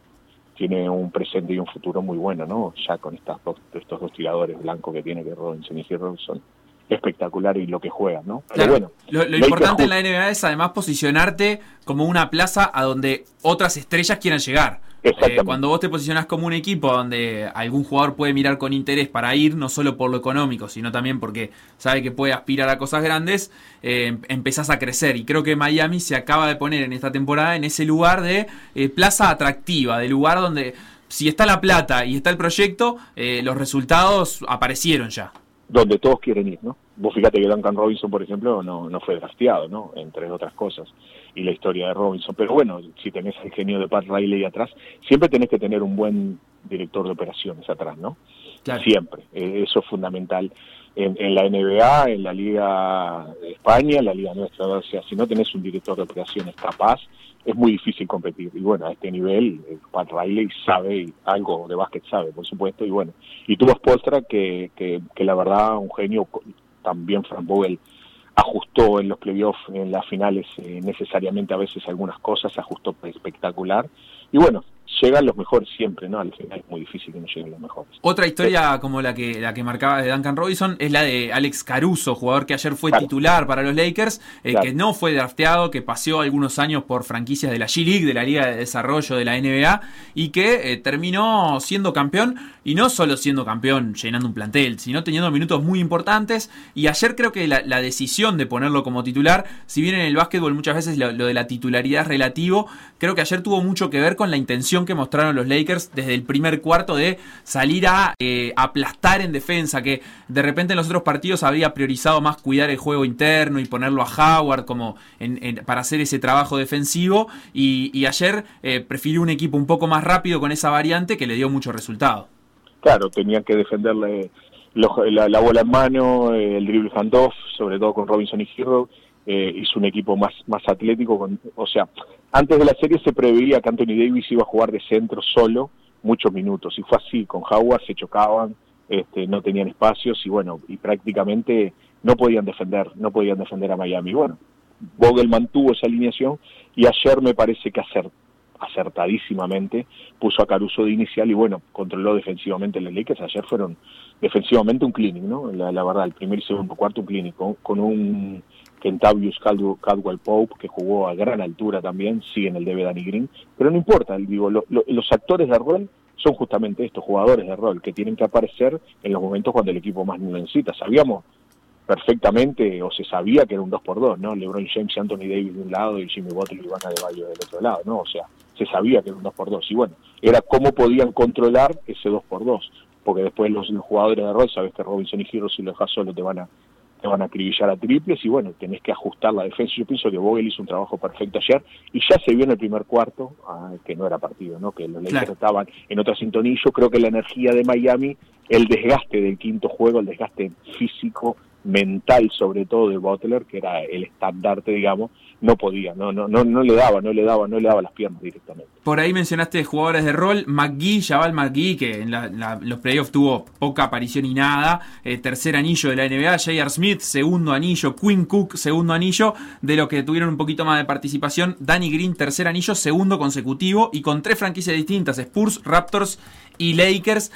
tiene un presente y un futuro muy bueno, ¿no? Ya con estas dos, estos dos tiradores blancos que tiene que Robinson y Hero son espectacular y lo que juegan, ¿no? Pero Claro, bueno, lo, importante en la NBA es además posicionarte como una plaza a donde otras estrellas quieran llegar. Eh, cuando vos te posicionás como un equipo donde algún jugador puede mirar con interés para ir, no solo por lo económico, sino también porque sabe que puede aspirar a cosas grandes, eh, em- empezás a crecer. Y creo que Miami se acaba de poner en esta temporada en ese lugar de eh, plaza atractiva, de lugar donde si está la plata y está el proyecto, eh, los resultados aparecieron ya. Donde todos quieren ir, ¿no? Vos fíjate que Duncan Robinson, por ejemplo, no, no fue drafteado, ¿no? Entre otras cosas. Y la historia de Robinson. Pero bueno, si tenés el genio de Pat Riley atrás, siempre tenés que tener un buen director de operaciones atrás, ¿no? Claro. Siempre. Eh, eso es fundamental. En, en la NBA, en la Liga de España, en la Liga nuestra. O sea, si no tenés un director de operaciones capaz, es muy difícil competir. Y bueno, a este nivel, eh, Pat Riley sabe algo de básquet sabe, por supuesto. Y bueno, y tuvo Spolstra que, que, que la verdad, un genio, también Frank Vogel ajustó en los playoffs, en las finales, eh, necesariamente a veces algunas cosas, ajustó espectacular. Y bueno, llegan los mejores siempre, ¿no? Al final es muy difícil que no lleguen los mejores. Otra historia como la que, la que marcaba de Duncan Robinson es la de Alex Caruso, jugador que ayer fue Claro. titular para los Lakers, eh, Claro. que no fue drafteado, que paseó algunos años por franquicias de la G-League, de la Liga de Desarrollo de la NBA, y que eh, terminó siendo campeón, y no solo siendo campeón llenando un plantel, sino teniendo minutos muy importantes. Y ayer creo que la, la decisión de ponerlo como titular, si bien en el básquetbol muchas veces lo, lo de la titularidad es relativo, creo que ayer tuvo mucho que ver con la intención que mostraron los Lakers desde el primer cuarto de salir a eh, aplastar en defensa, que de repente en los otros partidos habría priorizado más cuidar el juego interno y ponerlo a Howard como en- para hacer ese trabajo defensivo. Y, y ayer eh, prefirió un equipo un poco más rápido con esa variante que le dio mucho resultado. Claro, tenían que defenderle la, la bola en mano, eh, el drible handoff, sobre todo con Robinson y Hero. Eh, hizo un equipo más, más atlético. Con, o sea, antes de la serie se preveía que Anthony Davis iba a jugar de centro solo muchos minutos. Y fue así, con Howard se chocaban, este, no tenían espacios y bueno, y prácticamente no podían defender, no podían defender a Miami. Bueno, Vogel mantuvo esa alineación y ayer me parece que acer- acertadísimamente puso a Caruso de inicial y bueno, controló defensivamente los Lakers. Ayer fueron defensivamente un clinic, ¿no? La, verdad, el primer y segundo cuarto un clinic con un Kentavious Caldwell, Pope que jugó a gran altura también, sigue en el debe Danny Green, pero no importa, digo, lo- lo- los actores de rol son justamente estos jugadores de rol que tienen que aparecer en los momentos cuando el equipo más lo necesita. Sabíamos perfectamente, o se sabía que era un 2 por 2 ¿no? LeBron James, Anthony Davis de un lado y Jimmy Butler y Iván Adebayo del otro lado, ¿no? O sea, se sabía que era un 2 por 2 Y bueno, era cómo podían controlar ese 2 por 2 porque después los, jugadores de rol, sabes que Robinson y Giro si los dejas solo te van a te van a acribillar a triples y bueno, tenés que ajustar la defensa. Yo pienso que Vogel hizo un trabajo perfecto ayer y ya se vio en el primer cuarto ah, que no era partido, ¿no? que los Lakers estaban en otra sintonía. y Yo creo que la energía de Miami, el desgaste del quinto juego, el desgaste físico, mental sobre todo de Butler, que era el estandarte, digamos, no podía, no, no, no, no le daba, no le daba, no le daba las piernas directamente. Por ahí mencionaste jugadores de rol, McGee, Jabal McGee, que en los playoffs tuvo poca aparición y nada, eh, tercer anillo de la NBA, J.R. Smith, segundo anillo, Quinn Cook, segundo anillo, de lo que tuvieron un poquito más de participación, Danny Green, tercer anillo, segundo consecutivo, y con tres franquicias distintas, Spurs, Raptors y Lakers.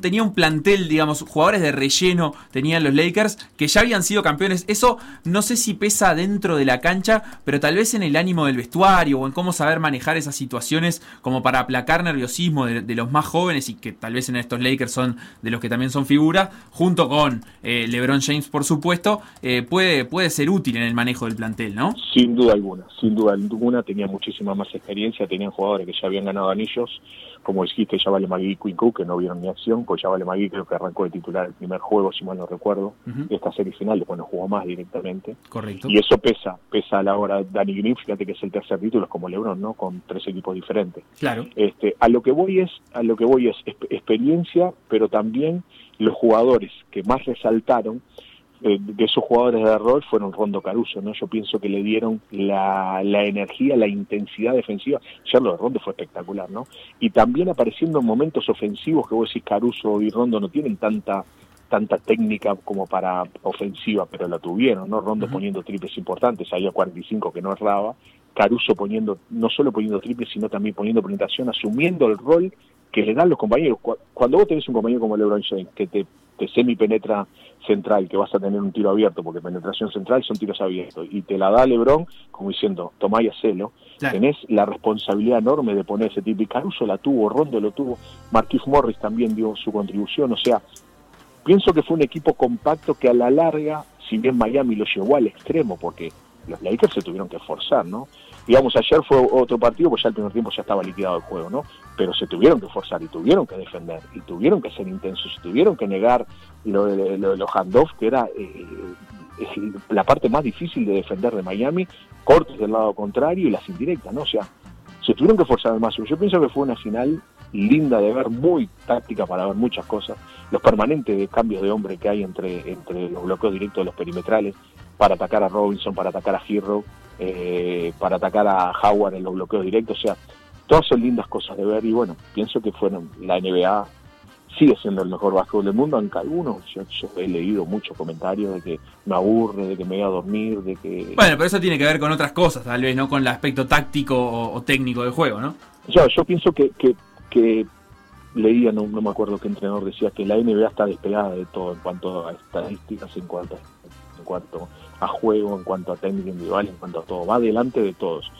Tenía un plantel, digamos, jugadores de relleno tenían los Lakers que ya habían sido campeones. Eso no sé si pesa dentro de la cancha, pero tal vez en el ánimo del vestuario o en cómo saber manejar esas situaciones como para aplacar nerviosismo de, los más jóvenes y que tal vez en estos Lakers son de los que también son figuras, junto con eh, LeBron James, por supuesto, eh, puede, puede ser útil en el manejo del plantel, ¿no? Sin duda alguna, sin duda alguna, tenía muchísima más experiencia, tenían jugadores que ya habían ganado anillos como dijiste, ya vale Magui y Quinn Cook, que no vieron ni acción, pues ya vale Magui creo que arrancó de titular el primer juego, si mal no recuerdo, de esta serie final, después no jugó más directamente. Correcto. Y eso pesa, pesa a la hora. Danny Green, fíjate que es el tercer título, es como LeBron, ¿no? Con tres equipos diferentes. Claro. Este, a lo que voy es, a lo que voy es experiencia, pero también los jugadores que más resaltaron eh, de esos jugadores de rol fueron Rondo Caruso, ¿no? Yo pienso que le dieron la, la energía, la intensidad defensiva. Ya lo de Rondo fue espectacular, ¿no? Y también apareciendo en momentos ofensivos que vos decís Caruso y Rondo no tienen tanta tanta técnica como para ofensiva, pero la tuvieron, ¿no? Rondo poniendo triples importantes, había 45 que no erraba, Caruso poniendo, no solo poniendo triples, sino también poniendo penetración, asumiendo el rol que le dan los compañeros. Cuando vos tenés un compañero como LeBron James, que te, te semi-penetra central, que vas a tener un tiro abierto, porque penetración central son tiros abiertos, y te la da LeBron, como diciendo, tomá y hacelo, tenés la responsabilidad enorme de poner ese tipo, y Caruso la tuvo, Rondo lo tuvo, Marquis Morris también dio su contribución, o sea, pienso que fue un equipo compacto que a la larga, si bien Miami lo llevó al extremo, porque los Lakers se tuvieron que forzar, ¿no? Digamos, ayer fue otro partido, pues ya el primer tiempo ya estaba liquidado el juego, ¿no? Pero se tuvieron que forzar y tuvieron que defender y tuvieron que ser intensos y tuvieron que negar lo de, los handoffs, que era eh, la parte más difícil de defender de Miami, cortes del lado contrario y las indirectas, ¿no? O sea, se tuvieron que forzar al máximo. Yo pienso que fue una final linda de ver, muy táctica para ver muchas cosas, los permanentes cambios de hombre que hay entre, entre los bloqueos directos de los perimetrales, para atacar a Robinson, para atacar a Hero, eh, para atacar a Howard en los bloqueos directos, o sea, todas son lindas cosas de ver y bueno, pienso que fueron la NBA sigue siendo el mejor básquetbol del mundo, aunque algunos, yo, he leído muchos comentarios de que me aburre, de que me voy a dormir, de que... Bueno, pero eso tiene que ver con otras cosas, tal vez, ¿no? Con el aspecto táctico o, técnico del juego, ¿no? Yo, yo pienso que, que, que leía, no, no me acuerdo qué entrenador decía, que la NBA está despegada de todo en cuanto a estadísticas, en cuanto, en cuanto a juego, en cuanto a técnica individual, en cuanto a todo. Va delante de todos.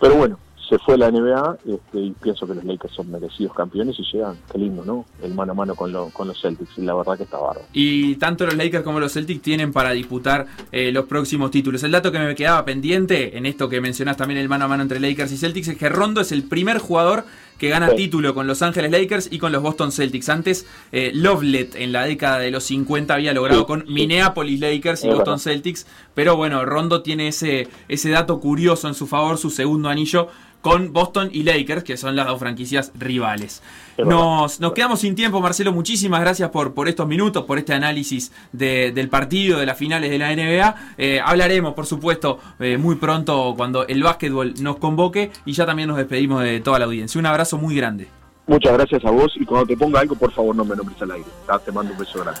Pero bueno, se fue la NBA este, y pienso que los Lakers son merecidos campeones y llegan, qué lindo, ¿no? El mano a mano con, con los Celtics y la verdad que está bárbaro. Y tanto los Lakers como los Celtics tienen para disputar eh, los próximos títulos. El dato que me quedaba pendiente en esto que mencionás también el mano a mano entre Lakers y Celtics es que Rondo es el primer jugador que gana título con Los Ángeles Lakers y con los Boston Celtics. Antes, eh, Lovelet en la década de los 50 había logrado con Minneapolis Lakers y Boston Celtics, pero bueno, Rondo tiene ese, ese dato curioso en su favor, su segundo anillo con Boston y Lakers, que son las dos franquicias rivales. Nos, nos quedamos sin tiempo, Marcelo. Muchísimas gracias por, por estos minutos, por este análisis del partido, de las finales de la NBA. Eh, hablaremos, por supuesto, eh, muy pronto cuando el básquetbol nos convoque y ya también nos despedimos de toda la audiencia. Un abrazo muy grande. Muchas gracias a vos y cuando te ponga algo, por favor, no me nombres al aire. Te mando un beso grande.